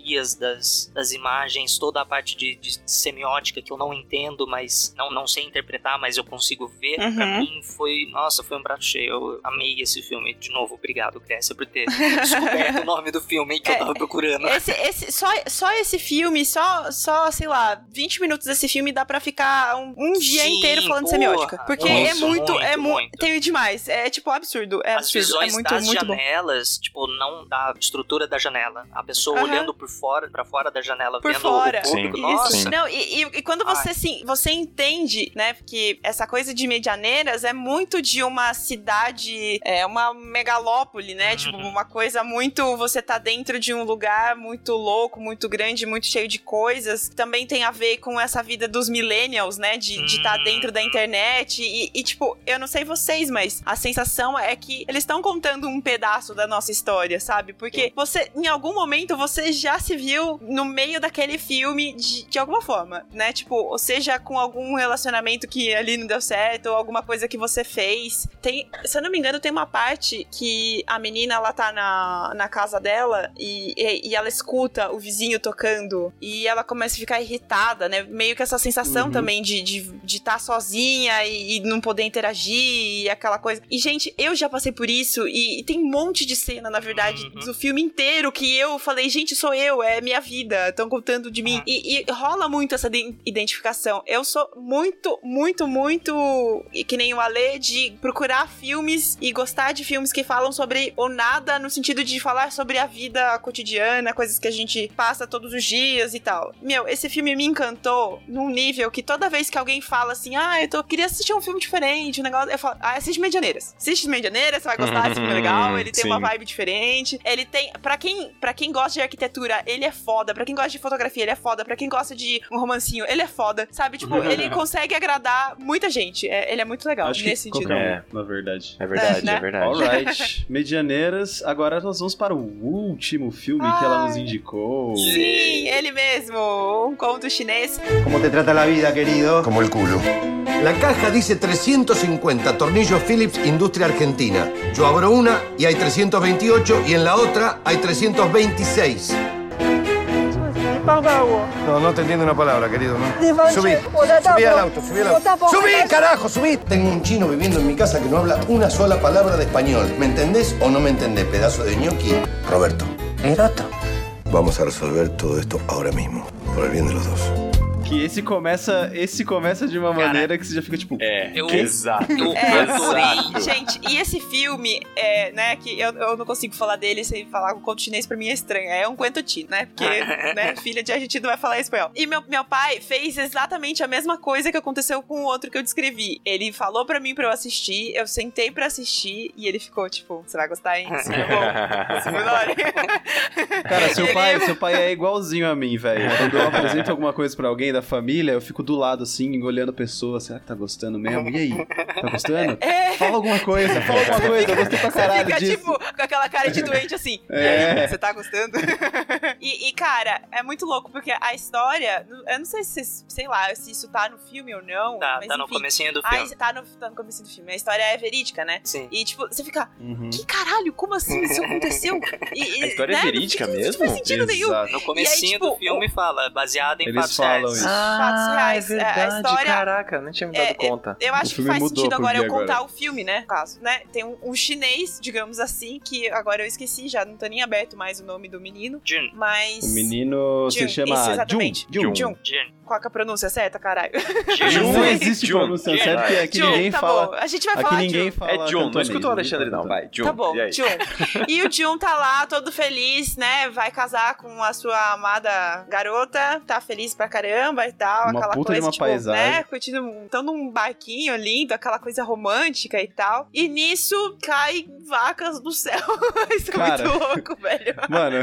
simetrias das, das imagens, toda a parte de, de semiótica que eu não entendo, mas não, não sei interpretar, mas eu consigo ver. Pra Uhum. mim foi, nossa, foi um prato cheio. Eu amei esse filme. De novo, obrigado, Grécia, por ter descoberto o nome do filme que eu É, tava procurando. Esse, esse, só, só esse filme, só, só, sei lá, 20 minutos desse filme dá pra ficar um, um dia Sim, inteiro falando porra. semiótica. Porque é Isso, muito, muito, é muito. muito. Tem demais. É tipo absurdo. É As absurdo. visões é muito, das muito bom. janelas, tipo, não da estrutura da janela. A pessoa Aham. olhando por fora, para fora da janela, por vendo fora. o público. Isso. Nossa. Não, e, e, e quando você sim, você entende, né, que essa coisa de Medianeiras é muito de uma cidade, é uma megalópole, né? Tipo, uma coisa muito. Você tá dentro de um lugar muito louco, muito grande, muito cheio de coisas. Também tem a ver com essa vida dos millennials, né? De estar tá dentro da internet. E, e, tipo, eu não sei vocês, mas a sensação é que eles estão contando um pedaço da nossa história, sabe? Porque você, em algum momento, você já se viu no meio daquele filme de, de alguma forma, né? Tipo, ou seja, com algum relacionamento que ali não deu certo, ou alguma coisa que você fez. Tem, se eu não me engano, tem uma parte que a menina, ela tá na, na casa dela e, e, e ela escuta o vizinho tocando e ela começa a ficar irritada, né? Meio que essa sensação Uhum. também de estar de, de tá sozinha e, e não poder interagir e aquela coisa. E, gente, eu já passei por isso e, e tem um monte de cena, na verdade, do filme inteiro que eu falei, gente, sou eu, é minha vida, estão contando de mim. E, e rola muito essa de- identificação. Eu sou muito, muito, muito que nem o Ale de procurar filmes e gostar de filmes que falam sobre o nada no sentido de falar sobre a vida cotidiana, coisas que a gente passa todos os dias e tal. Meu, esse filme me encantou num nível que toda vez que alguém fala assim, ah, eu tô, queria assistir um filme diferente, um negócio, eu falo, ah, assiste Medianeiras. Assiste Medianeiras, você vai gostar, esse filme é legal, ele tem uma Sim. vibe diferente. Ele tem, Pra quem, para quem gosta de arquitetura, ele é foda, Pra quem gosta de fotografia, ele é foda, Pra quem gosta de um romancinho, ele é foda, sabe? Tipo, ele consegue agradar muita gente. É, ele é muito legal Acho nesse que sentido. um, na verdade. É verdade, né? é verdade. Alright. Medianeiras, agora nós vamos para o último filme que ela nos indicou. Sim, ele mesmo, um conto chinês. ¿Cómo te trata la vida, querido? Como el culo. La caja dice 350 tornillos Philips Industria Argentina. Yo abro una y hay 328 y en la otra hay 326. No, no te entiendo una palabra, querido. ¿no? Subí. Subí al auto, subí al auto. ¡Subí, carajo, subí! Tengo un chino viviendo en mi casa que no habla una sola palabra de español. ¿Me entendés o no me entendés, pedazo de ñoqui? Roberto. Roberto. Vamos a resolver todo esto ahora mismo, por el bien de los dos. Que esse começa, esse começa de uma maneira que você já fica tipo. É, Eu- exato. eu É, adorei. gente, e esse filme, é, né, que eu, eu não consigo falar dele sem falar com conto chinês pra mim é estranho. É um cuento chi, né? Porque, né, filha de argentino vai falar espanhol. E meu, meu pai fez exatamente a mesma coisa que aconteceu com o outro que eu descrevi. Ele falou pra mim pra eu assistir, eu sentei pra assistir e ele ficou tipo, você vai gostar, hein? Filme é bom. Esse é. Cara, seu pai, é- seu pai é igualzinho a mim, velho. Quando eu apresento alguma coisa pra alguém da família, eu fico do lado, assim, olhando a pessoa. Será que tá gostando mesmo? E aí? Tá gostando? É. Fala alguma coisa, fala alguma coisa. Eu gostei pra Você caralho fica, disso. tipo, com aquela cara de doente assim. É. "E aí, Você tá gostando? e, e, cara, é muito louco, porque a história. Eu não sei se, sei lá, se isso tá no filme ou não. Tá, mas tá no enfim, comecinho do a- filme. tá, no, tá no comecinho do filme. A história é verídica, né? Sim. E, tipo, você fica. Uhum. Que caralho, como assim isso aconteceu? E, e, A história é né? verídica não, mesmo? Não faz sentido nenhum. Exato. No comecinho aí, tipo, do filme fala, baseado em Eles fatos falam reais. isso. Fatos reais. é É, a verdade, história- caraca, não tinha me dado É, conta. Eu O acho que faz sentido agora eu dia contar agora. o filme, né? no Caso, né? Tem um, um chinês, digamos assim, que agora eu esqueci, já não tô nem aberto mais o nome do menino. Jun. Mas. O menino se Jun, chama isso, Jun. exatamente. Jun. Jun. Jun. Qual que é a pronúncia certa, caralho? Jun. Não existe Jun. pronúncia Jun. certa, porque aqui Jun, ninguém tá fala. bom. A gente vai Aqui falar ninguém Jun. fala. É Jun, não escutou o Alexandre, não, vai. Jun. Tá bom, E aí? Jun. E o Jun tá lá, todo feliz, né? Vai casar com a sua amada garota, tá feliz pra caramba e tal. Uma aquela coisa, uma tipo, paisagem. né? Curtindo, um- num barquinho lindo, aquela coisa romântica e tal. E nisso cai vacas do céu. Isso é Cara. muito louco, velho. Mano,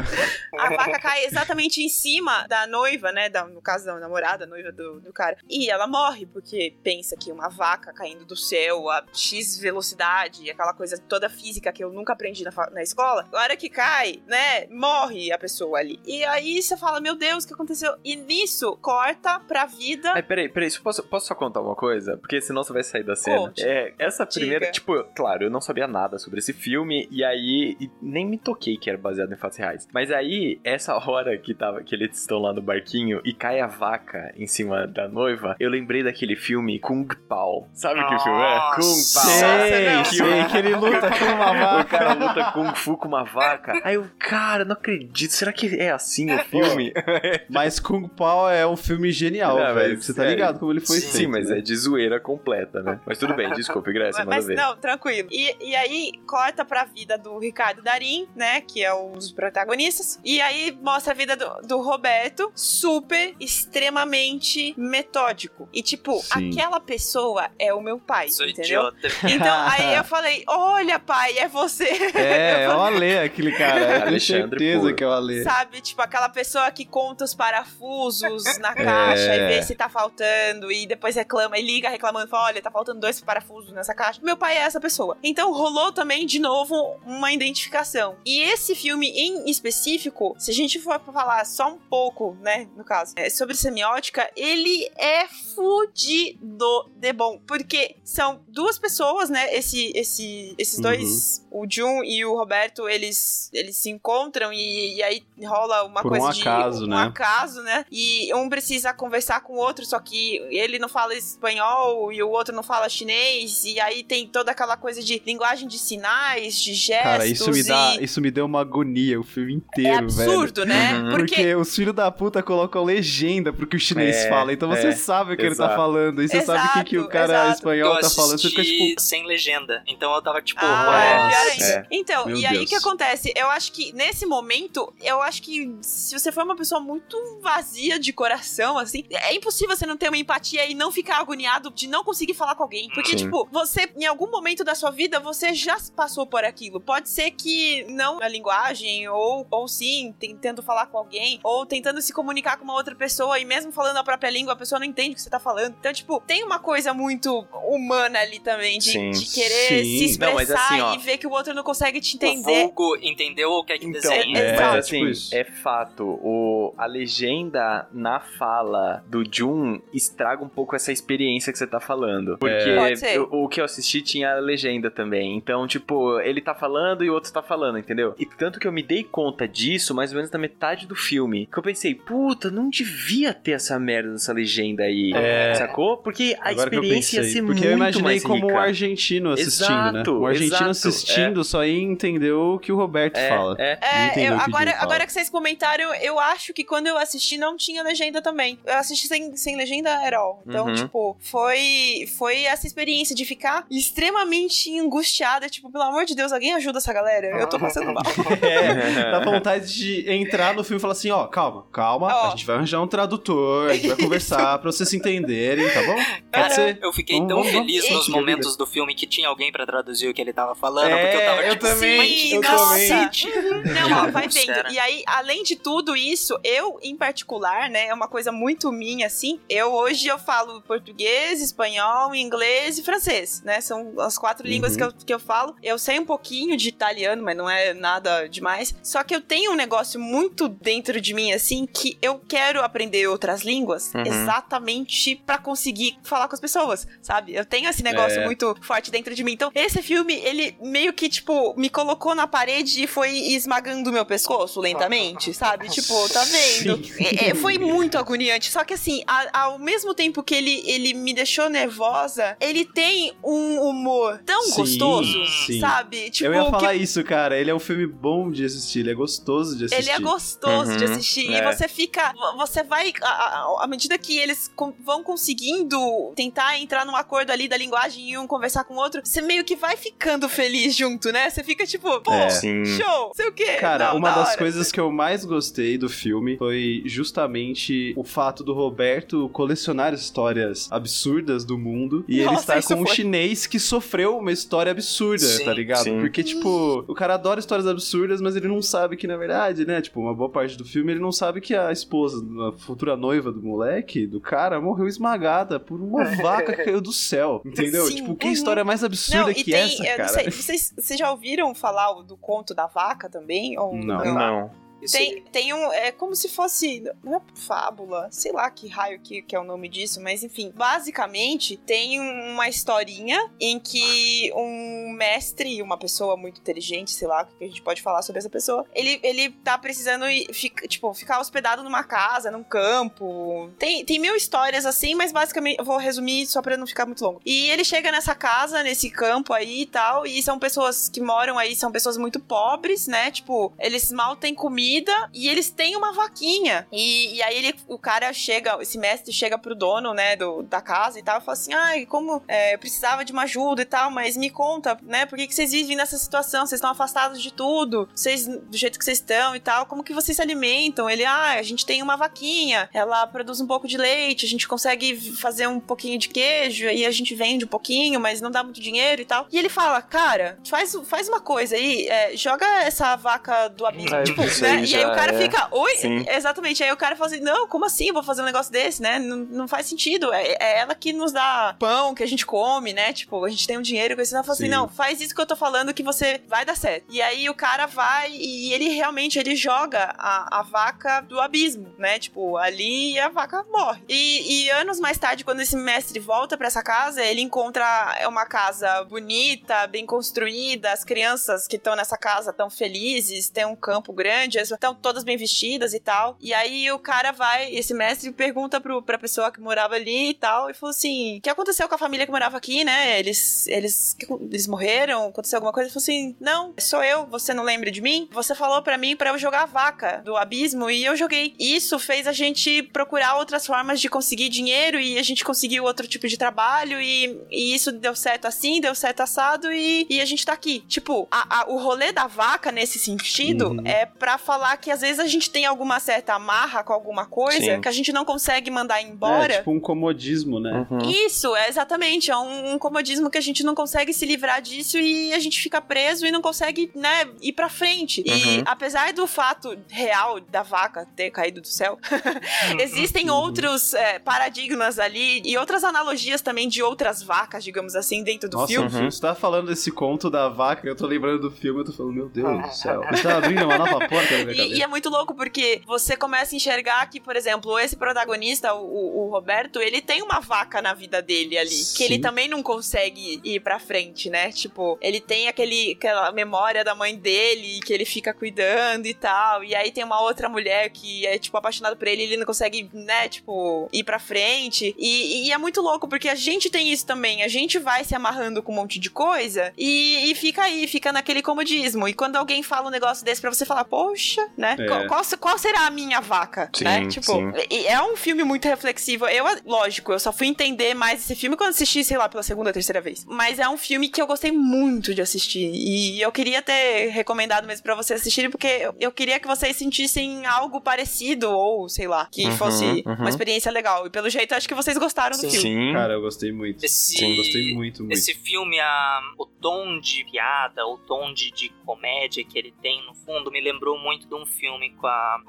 A vaca cai exatamente em cima da noiva, né? Da, no caso da namorada, noiva do, do cara. E ela morre, porque pensa que uma vaca caindo do céu a X velocidade, aquela coisa toda física que eu nunca aprendi na, na escola. A hora que cai, né? Morre a pessoa ali. E aí você fala, meu Deus, o que aconteceu? E nisso, corta pra vida. Ai, peraí, peraí, isso posso, posso só contar uma coisa? Porque senão você vai sair da cena. Conte. É, essa primeira, Diga. tipo, claro, eu não sabia nada sobre esse filme, e aí e nem me toquei que era baseado em fatos reais. Mas aí, essa hora que, tava, que eles estão lá no barquinho e cai a vaca em cima da noiva, eu lembrei daquele filme Kung Pao. Sabe que filme é? Kung Pao. sei, não. sei que ele luta com uma O vaca. cara luta Kung Fu com uma vaca. Aí eu, cara, não acredito. Será que é assim o filme? Mas Kung Pao é um filme genial, Não, velho. mas Você tá é- ligado como ele foi Sim, feito. mas né? é de zoeira completa, né? Mas tudo bem, desculpe, Grécia, Mas ver. não, tranquilo. E, e aí corta pra vida do Ricardo Darim, né? Que é um dos protagonistas. E aí mostra a vida do, do Roberto, super, extremamente metódico. E tipo, Sim. aquela pessoa é o meu pai, Sou entendeu? idiota. Então aí eu falei: olha, pai, é você. É, é o Ale, aquele cara. Tenho Alexandre certeza Puro. Que é o Ale. Sabe, tipo, aquela pessoa que conta os parafusos na caixa É. e vê se tá faltando e depois reclama e liga reclamando e fala: olha, tá faltando dois parafusos nessa caixa. Meu pai é essa pessoa. Então rolou também, de novo, uma identificação. E esse filme em específico, se a gente for falar só um pouco, né, no caso, é, sobre semiótica, ele é fudido de bom. Porque são duas pessoas, né? Esse, esse, esses dois, o Jun e o Roberto, eles, eles se encontram e, e aí rola uma Por um coisa de acaso, um né? acaso, né? E um precisa conversar com o outro, só que ele não fala espanhol e o outro não fala chinês, e aí tem toda aquela coisa de linguagem de sinais, de gestos. Cara, isso me, dá, e... isso me deu uma agonia o filme inteiro, É velho. absurdo, né? Uhum. Porque- Porque... os filhos da puta colocam legenda pro que o chinês É, fala. Então você é, sabe o que ele exato. tá falando. E você sabe o que, que o Exato, cara exato. espanhol eu tá falando. Você fica tipo. sem legenda. Então eu tava tipo, Ah, é. É. Então, Meu e aí o Deus. que acontece? Eu acho que nesse momento, eu acho que se você for uma pessoa muito vazia de coração, assim, é impossível você não ter uma empatia e não ficar agoniado de não conseguir falar com alguém. Porque, Sim. tipo, você, em algum momento da sua vida, você já passou por aquilo. Pode ser que não na linguagem, ou, ou sim, tentando falar com alguém, ou tentando se comunicar com uma outra pessoa, e mesmo falando a própria língua, a pessoa não entende o que você tá falando. Então, tipo, tem uma coisa muito humana ali também, de, Sim. de querer Sim. se expressar Não, assim, ó, e ver que o outro não consegue te o entender. vulgo entendeu ou quer que Então, desenhe. é- mas Exato. assim, Tipo é fato, o, a legenda na fala do Jun estraga um pouco essa experiência que você tá falando. Porque Pode ser. eu- o que eu assisti tinha a legenda também. Então, tipo, ele tá falando e o outro tá falando, entendeu? E tanto que eu me dei conta disso mais ou menos na metade do filme. Que eu pensei, puta, não devia ter essa merda dessa legenda aí. É. Sacou? Porque a Agora experiência ia pensei. ser Porque muito eu imaginei mais como um rica. argentino assistindo, Exato, né? Um argentino exato, assistindo só ia entender o que o Roberto É, fala. é. É, entendeu eu- o o agora, agora que vocês comentaram, eu acho que quando eu assisti não tinha legenda também. Eu assisti sem, sem legenda at all. Então, Uhum. tipo, foi, foi essa experiência de ficar extremamente angustiada. Tipo, pelo amor de Deus, alguém ajuda essa galera. Eu tô passando mal. É, dá vontade de entrar no filme e falar assim, ó, calma, calma, Ó. a gente vai arranjar um tradutor, a gente vai conversar pra vocês se entenderem, tá bom? Pode Cara, ser? eu fiquei Vamos- tão vamos- feliz vamos- nos momentos do filme que tinha alguém pra traduzir o que ele tava falando, É, porque eu tava eu tipo, também, "Sim, eu cacete." Não, ó, vai Vendo. E aí, além de tudo isso, eu, em particular, né, é uma coisa muito minha, assim. Eu hoje eu falo português, espanhol, inglês e francês, né? São as quatro línguas que eu, que eu falo. Eu sei um pouquinho de italiano, mas não é nada demais. Só que eu tenho um negócio muito dentro de mim, assim, que eu quero aprender outras línguas Uhum. exatamente pra conseguir falar com as pessoas, sabe? Eu tenho esse negócio É. muito forte dentro de mim. Então, esse filme, ele meio que, tipo, me colocou na parede e foi esmagando o meu pescoço lentamente, sabe? Tipo, tá vendo? É, é, foi muito agoniante. Só que, assim, a- ao mesmo tempo que ele, ele me deixou nervosa, ele tem um humor tão Sim, gostoso, sim. sabe? Tipo, eu ia que falar isso, cara. Ele é um filme bom de assistir, ele é gostoso de assistir. Ele é gostoso de Uhum, assistir. é. E você fica. Você vai. À medida que eles com- vão conseguindo tentar entrar num acordo ali da linguagem e um conversar com o outro, você meio que vai ficando feliz junto, né? Você fica tipo, pô, É. Show, sei o quê. Cara, Não, uma da das coisas que eu mais gostei do filme foi justamente o fato do Roberto colecionar histórias absurdas do mundo e ele Nossa, estar isso com um foi. chinês que sofreu uma história absurda, Sim, tá ligado? sim. Porque, tipo, o cara adora histórias absurdas, mas ele não sabe que, na verdade, né, tipo, uma boa parte do filme ele não sabe que a esposa, a futura noiva do moleque, do cara, morreu esmagada por uma vaca que caiu do céu, entendeu? Sim, tipo, que uhum. história mais absurda Não, que tem. essa, cara? sei, vocês, vocês já ouviram falar do conto da vaca também? Ou Não. Não. Não. Tem, tem um. É como se fosse. Não é fábula, sei lá que raio que, que é o nome disso, mas enfim. Basicamente, tem uma historinha em que um mestre, uma pessoa muito inteligente, sei lá, o que a gente pode falar sobre essa pessoa. Ele, ele tá precisando, fica, tipo, ficar hospedado numa casa, num campo. Tem, tem mil histórias assim, mas basicamente eu vou resumir só pra não ficar muito longo. E ele chega nessa casa, nesse campo aí e tal, e são pessoas que moram aí, são pessoas muito pobres, né? Tipo, eles mal têm comida e eles têm uma vaquinha. E, e aí ele, o cara chega, esse mestre chega pro dono, né, do, da casa e tal, e fala assim: ai, como é, eu precisava de uma ajuda e tal, mas me conta, né, por que, que vocês vivem nessa situação? Vocês estão afastados de tudo, vocês, do jeito que vocês estão e tal, como que vocês se alimentam? Ele, ah, a gente tem uma vaquinha, ela produz um pouco de leite, a gente consegue fazer um pouquinho de queijo e a gente vende um pouquinho, mas não dá muito dinheiro e tal. E ele fala, cara, faz, faz uma coisa aí, é, joga essa vaca do abismo, Ah, tipo, isso E aí o cara é. fica, oi? Sim. Exatamente. Aí o cara fala assim: não, como assim? Eu Vou fazer um negócio desse, né? Não, não faz sentido. É, é ela que nos dá pão que a gente come, né? Tipo, a gente tem um dinheiro com isso. Ela fala assim: Sim. não, faz isso que eu tô falando que você vai dar certo. E aí o cara vai e ele realmente ele joga a, a vaca do abismo, né? Tipo, ali e a vaca morre. E, e anos mais tarde, quando esse mestre volta pra essa casa, ele encontra uma casa bonita, bem construída, as crianças que estão nessa casa estão felizes, tem um campo grande, estão todas bem vestidas e tal. E aí o cara vai, esse mestre pergunta pro, pra pessoa que morava ali e tal, e falou assim: o que aconteceu com a família que morava aqui, né? Eles, eles, eles morreram? Aconteceu alguma coisa? Ele falou assim: não, sou eu, você não lembra de mim? Você falou pra mim pra eu jogar a vaca do abismo e eu joguei. Isso fez a gente procurar outras formas de conseguir dinheiro e a gente conseguiu outro tipo de trabalho e, e isso deu certo assim, deu certo assado e, e a gente tá aqui. Tipo, a- a- o rolê da vaca nesse sentido Uhum. é pra falar que às vezes a gente tem alguma certa amarra com alguma coisa Sim. que a gente não consegue mandar embora. É, tipo um comodismo, né? Isso, é exatamente. É um, um comodismo que a gente não consegue se livrar disso e a gente fica preso e não consegue, né, ir pra frente. E Uhum. apesar do fato real da vaca ter caído do céu, existem outros é, paradigmas ali e outras analogias também de outras vacas, digamos assim, dentro do Nossa, filme. uhum. você tá falando desse conto da vaca, eu tô lembrando do filme, eu tô falando, meu Deus do céu. Você tá abrindo uma nova porta E, é muito louco porque você começa a enxergar que, por exemplo, esse protagonista, o, o Roberto, ele tem uma vaca na vida dele ali, que ele Sim. também não consegue ir pra frente, né? Tipo, ele tem aquele, aquela memória da mãe dele que ele fica cuidando e tal. E aí tem uma outra mulher que é, tipo, apaixonada por ele e ele não consegue, né, tipo, ir pra frente. E, e é muito louco porque a gente tem isso também. A gente vai se amarrando com um monte de coisa e, e fica aí, fica naquele comodismo. E quando alguém fala um negócio desse pra você falar, poxa, né? É. Qual, qual, qual será a minha vaca? Sim, né? Tipo, sim. é um filme muito reflexivo. Eu, lógico, eu só fui entender mais esse filme quando assisti, sei lá, pela segunda, terceira vez. Mas é um filme que eu gostei muito de assistir. E eu queria ter recomendado mesmo pra vocês assistirem, porque eu- queria que vocês sentissem algo parecido, ou sei lá, que Uhum, fosse uhum. uma experiência legal. E pelo jeito, acho que vocês gostaram do filme. Cara, eu gostei muito. Esse- Sim, gostei muito, muito. Esse filme, a, o tom de piada, o tom de, de comédia que ele tem no fundo, me lembrou muito de um filme com a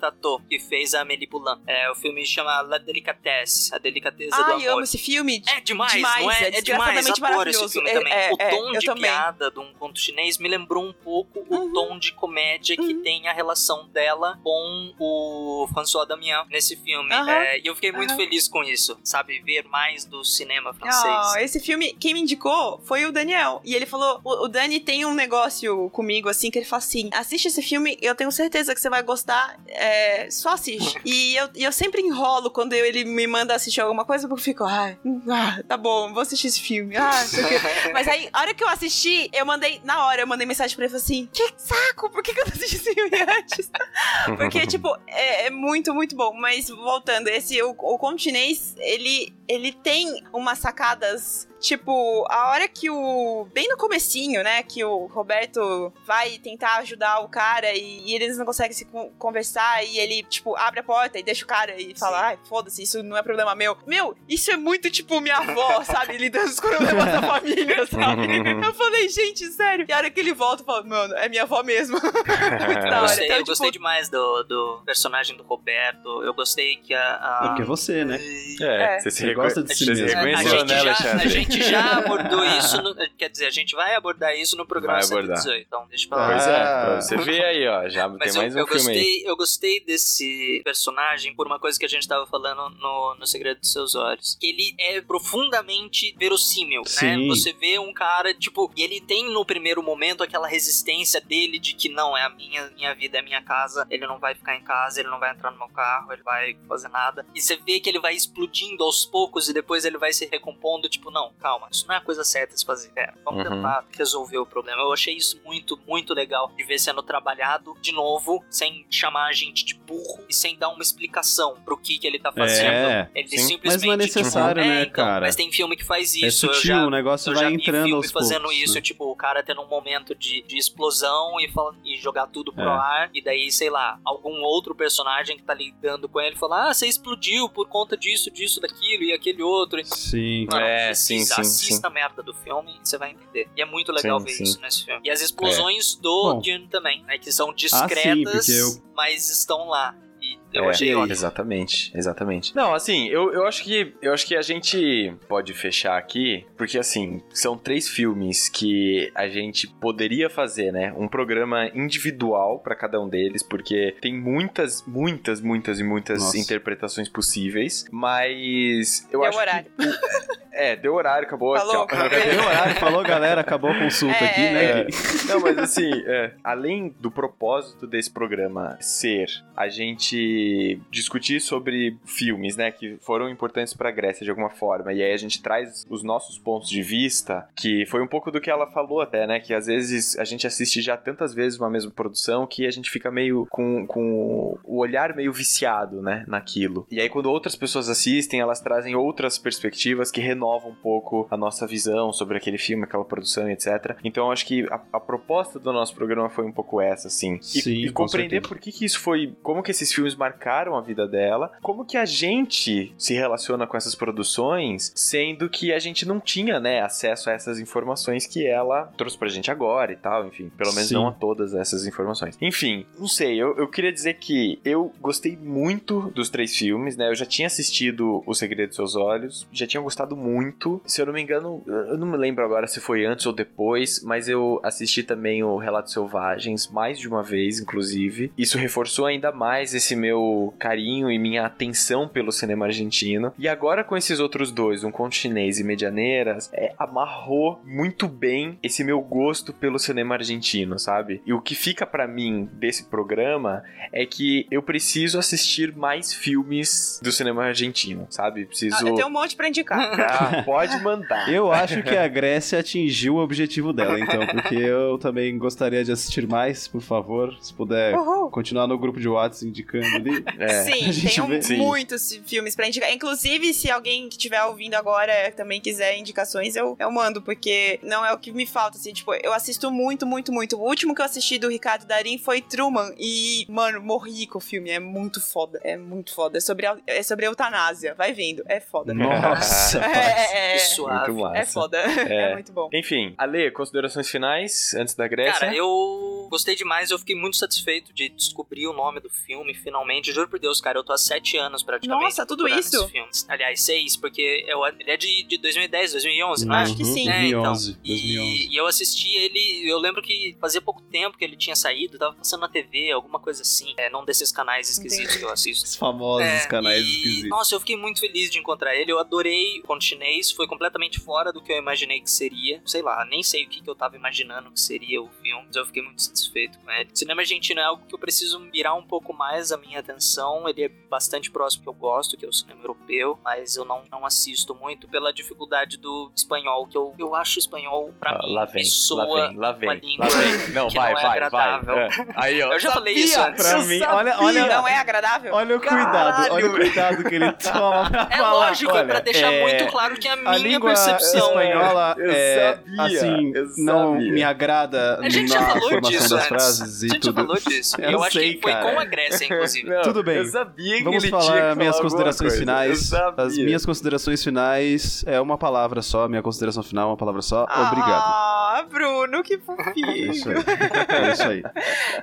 Tautou, que fez a Amélie Poulain. É, o filme chama La Delicatesse, a delicadeza do Ai, amor. eu amo esse filme. É demais, demais não é? é É, demais, adoro esse filme É- também. é- o é, tom de também. Uhum. piada de um conto chinês me lembrou um pouco o tom de comédia que tem a relação dela com o François Damiens nesse filme. Aham. É, e eu fiquei muito feliz com isso, sabe? Ver mais do cinema francês. Ah, esse filme, quem me indicou foi o Daniel. E ele falou: o, o Dani tem um negócio comigo, assim, que ele fala assim: assiste esse filme, eu tenho certeza que você vai gostar, é, só assiste. e eu, eu sempre enrolo quando eu- ele me manda assistir alguma coisa, porque eu fico, ai, ah, tá bom, vou assistir esse filme. Ah. Mas aí, a hora que eu assisti, eu mandei, na hora, eu mandei mensagem pra ele assim: que saco, por que, que eu não assisti esse filme antes? Porque, tipo, é, é muito, muito bom. Mas voltando, esse, o, o Conto Chinês, ele, ele tem umas sacadas. Tipo, a hora que o. Bem no comecinho, né? Que o Roberto vai tentar ajudar o cara e, e eles não conseguem se con- conversar. E ele, tipo, abre a porta e deixa o cara e fala: ai, foda-se, isso não é problema meu. Meu, isso é muito tipo minha avó, sabe? Lidando com os problemas da família, sabe? eu falei, gente, sério. E a hora que ele volta, eu falo, mano, é minha avó mesmo. muito da Eu hora. gostei, Então, eu tipo, gostei demais do, do personagem do Roberto. Eu gostei que a. a- É porque é você, né? É, É. você se Você gosta de si você se mesmo. a reconheceu, né, Alexandre? Gente gente já abordou isso, no, quer dizer, a gente vai abordar isso no programa Vai abordar. 118, então deixa pra lá. Pois é, pra você ver aí, ó. Já Mas tem eu, mais um eu filme aí. gostei, eu gostei desse personagem por uma coisa que a gente tava falando no, no Segredo dos Seus Olhos. Que ele é profundamente verossímil, né? Sim. Você vê um cara, tipo, e ele tem no primeiro momento aquela resistência dele de que não, é a minha, minha vida, é a minha casa, ele não vai ficar em casa, ele não vai entrar no meu carro, ele vai fazer nada. E você vê que ele vai explodindo aos poucos e depois ele vai se recompondo, tipo, não, calma, isso não é a coisa certa de se fazer. É, vamos Uhum. tentar resolver o problema. Eu achei isso muito, muito legal de ver sendo trabalhado de novo, sem chamar a gente de burro e sem dar uma explicação pro que, que ele tá fazendo. É, ele sim. simplesmente. Mas não é necessário, tipo, né, é, então, cara? Mas tem filme que faz É isso. eu sutil, já, o negócio eu vai já vi entrando filme aos fazendo poucos, isso, né? tipo, o cara tendo um momento de, de explosão e, fala, e jogar tudo pro É. ar, e daí, sei lá, algum outro personagem que tá lidando com ele fala: Ah, você explodiu por conta disso, disso, daquilo e aquele outro. Sim. Não, É, sim, sim, assista sim. a merda do filme e você vai entender. E é muito legal Sim, ver sim. isso nesse filme. E as explosões do Bom. Dune também, né? Que são Ah, sim, discretas, porque eu- mas estão lá. Eu É, achei ótimo. Exatamente, exatamente. Não, assim, eu, eu acho que eu acho que a gente pode fechar aqui, porque assim, são três filmes que a gente poderia fazer, né? Um programa individual pra cada um deles, porque tem muitas, muitas, muitas e muitas Nossa. interpretações possíveis, mas eu Deu acho horário. que é, deu horário, acabou, Falou. tchau. Deu horário, falou, galera, acabou a consulta É, aqui, né? É. que- Não, mas assim, é, além do propósito desse programa ser a gente discutir sobre filmes, né, que foram importantes pra Grécia de alguma forma, e aí a gente traz os nossos pontos de vista, que foi um pouco do que ela falou até, né, que às vezes a gente assiste já tantas vezes uma mesma produção que a gente fica meio com, com o olhar meio viciado, né, naquilo. E aí quando outras pessoas assistem, elas trazem outras perspectivas que renovam um pouco a nossa visão sobre aquele filme, aquela produção etc. Então eu acho que a, a proposta do nosso programa foi um pouco essa, assim. E, Sim, e com compreender certeza. por que, que isso foi. Como que esses filmes marcaram a vida dela, como que a gente se relaciona com essas produções, sendo que a gente não tinha, né, acesso a essas informações que ela trouxe pra gente agora e tal, enfim. Pelo menos Sim. não a todas essas informações. Enfim, não sei, eu, eu queria dizer que eu gostei muito dos três filmes, né? Eu já tinha assistido O Segredo dos Seus Olhos, já tinha gostado muito. Se eu não me engano, eu não me lembro agora se foi antes ou depois, mas eu assisti também o Relatos Selvagens mais de uma vez, inclusive. Isso reforçou ainda mais esse meu carinho e minha atenção pelo cinema argentino. E agora com esses outros dois, Um Conto Chinês e Medianeiras, é, amarrou muito bem esse meu gosto pelo cinema argentino, sabe? E o que fica pra mim desse programa é que eu preciso assistir mais filmes do cinema argentino, sabe? Preciso. Ah, eu tenho um monte pra indicar. Ah, pode mandar. Eu acho que a Grécia atingiu o objetivo dela, então, porque eu também gostaria de assistir mais, por favor, se puder Uhul. continuar no grupo de WhatsApp indicando É. Sim, tem um- vê. Sim. muitos filmes pra indicar. Inclusive, se alguém que estiver ouvindo agora também quiser indicações, eu, eu mando, porque não é o que me falta, assim, tipo, eu assisto muito, muito, muito. O último que eu assisti do Ricardo Darim foi Truman, e, mano, morri com o filme, é muito foda, é muito foda. É sobre, é sobre a eutanásia, vai vendo, é foda. Nossa, É, é, é, Que suave. Muito massa. é foda, É. é muito bom. Enfim, Ale, considerações finais antes da Grécia? Cara, eu gostei demais, eu fiquei muito satisfeito de descobrir o nome do filme, finalmente. Juro por Deus, cara, eu tô há sete anos praticamente. Nossa, tudo isso? esse filme. Aliás, seis, porque eu, ele é de, de 2010, 2011, não é? Acho que sim. É, então. 2011, 2011. E, e eu assisti ele, eu lembro que fazia pouco tempo que ele tinha saído, tava passando na TV, alguma coisa assim, é, num desses canais esquisitos que eu assisto. Os famosos É, canais e- esquisitos. Nossa, eu fiquei muito feliz de encontrar ele. Eu adorei o conto chinês. Foi completamente fora do que eu imaginei que seria. Sei lá, nem sei o que, que eu tava imaginando que seria o filme. Mas eu fiquei muito satisfeito com ele. Cinema argentino é algo que eu preciso virar um pouco mais a minha atenção. Ele é bastante próximo que eu gosto, que é o cinema europeu. Mas eu não, não assisto muito pela dificuldade do espanhol. Que eu, eu acho espanhol, pra Ah, mim, lá vem, me lá soa vem, lá vem, uma lá língua vem. Não, que vai, não é vai, agradável. vai. É. Aí, ó. Eu já falei isso antes. Pra mim, olha, olha, Não é agradável? olha o cuidado, olha o Caralho. cuidado que ele toma pra É falar. lógico, é olha, pra deixar é, muito claro que é a minha A língua percepção. espanhola Eu é, sabia, assim, não me agrada A gente já falou disso das antes. frases A e gente já tudo. falou disso. Eu Eu, acho sei, que foi cara. com a Grécia, inclusive. Não, Tudo bem. Eu sabia que Vamos ele tinha falar que minhas falar considerações coisa. finais. As minhas considerações finais é uma palavra só, minha consideração final é uma palavra só. Obrigado. Ah, Bruno, que fofinho. É isso aí. É isso aí.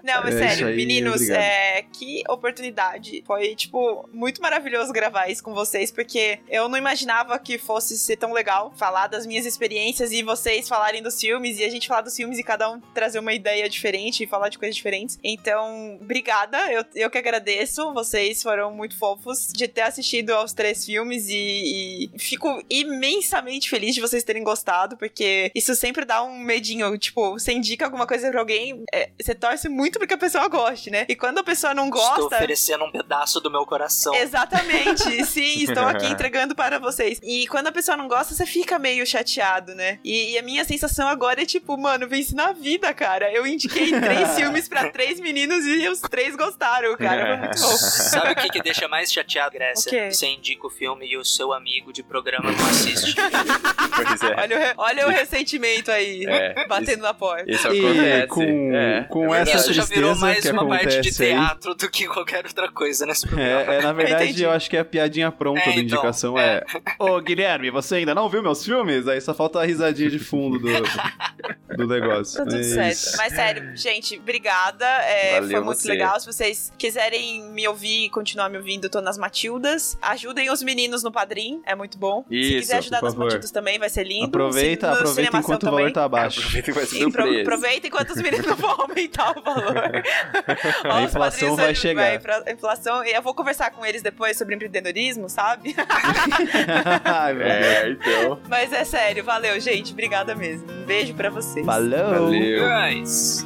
Não, mas É sério, aí, meninos, obrigado. é, que oportunidade. Foi, tipo, muito maravilhoso gravar isso com vocês, porque eu não imaginava que fosse ser tão legal falar das minhas experiências e vocês falarem dos filmes e a gente falar dos filmes e cada um trazer uma ideia diferente e falar de coisas diferentes. Então, obrigada, eu, eu que agradeço. Vocês foram muito fofos de ter assistido aos três filmes e, e fico imensamente feliz de vocês terem gostado, porque isso sempre dá um medinho. Tipo, você indica alguma coisa pra alguém, é, você torce muito pra que a pessoa goste, né? E quando a pessoa não Estou gosta. oferecendo um pedaço do meu coração. Exatamente, sim, estou aqui entregando para vocês. E quando a pessoa não gosta, você fica meio chateado, né? E, e a minha sensação agora é tipo, mano, vence na vida, cara. Eu indiquei três filmes pra três meninos e os três gostaram, cara. Muito. Sabe o que, que deixa mais chateado, Grécia? O quê? Você indica o filme e o seu amigo de programa não assiste. Pois é. Olha o, re- olha o ressentimento aí, É, batendo isso- na porta. Isso E acontece. com, é, com é essa verdade. Isso já virou mais uma parte de acontece aí. teatro do que qualquer outra coisa nesse programa. É, é, na verdade, eu acho que é a piadinha pronta É, da então, indicação é. Ô, Guilherme, você ainda não viu meus filmes? Aí só falta a risadinha de fundo do, do negócio. Tá tudo É certo. Mas sério, gente, obrigada. É, foi muito você. legal. Se vocês quiserem me ouvir e continuar me ouvindo, tô nas Matildas. Ajudem os meninos no Padrim, é muito bom. Se Isso, quiser ajudar nas favor. Matildas também, vai ser lindo. Aproveita, No aproveita Cinemação enquanto o também. valor tá baixo. Aproveita que vai ser E aproveita enquanto os meninos vão aumentar o valor. A os inflação padrinhos vai chegar. vai- a inflação. E eu vou conversar com eles depois sobre empreendedorismo, sabe? É, então. Mas é sério, valeu, gente. Obrigada mesmo. Um beijo pra vocês. Valeu. Valeu. Mas...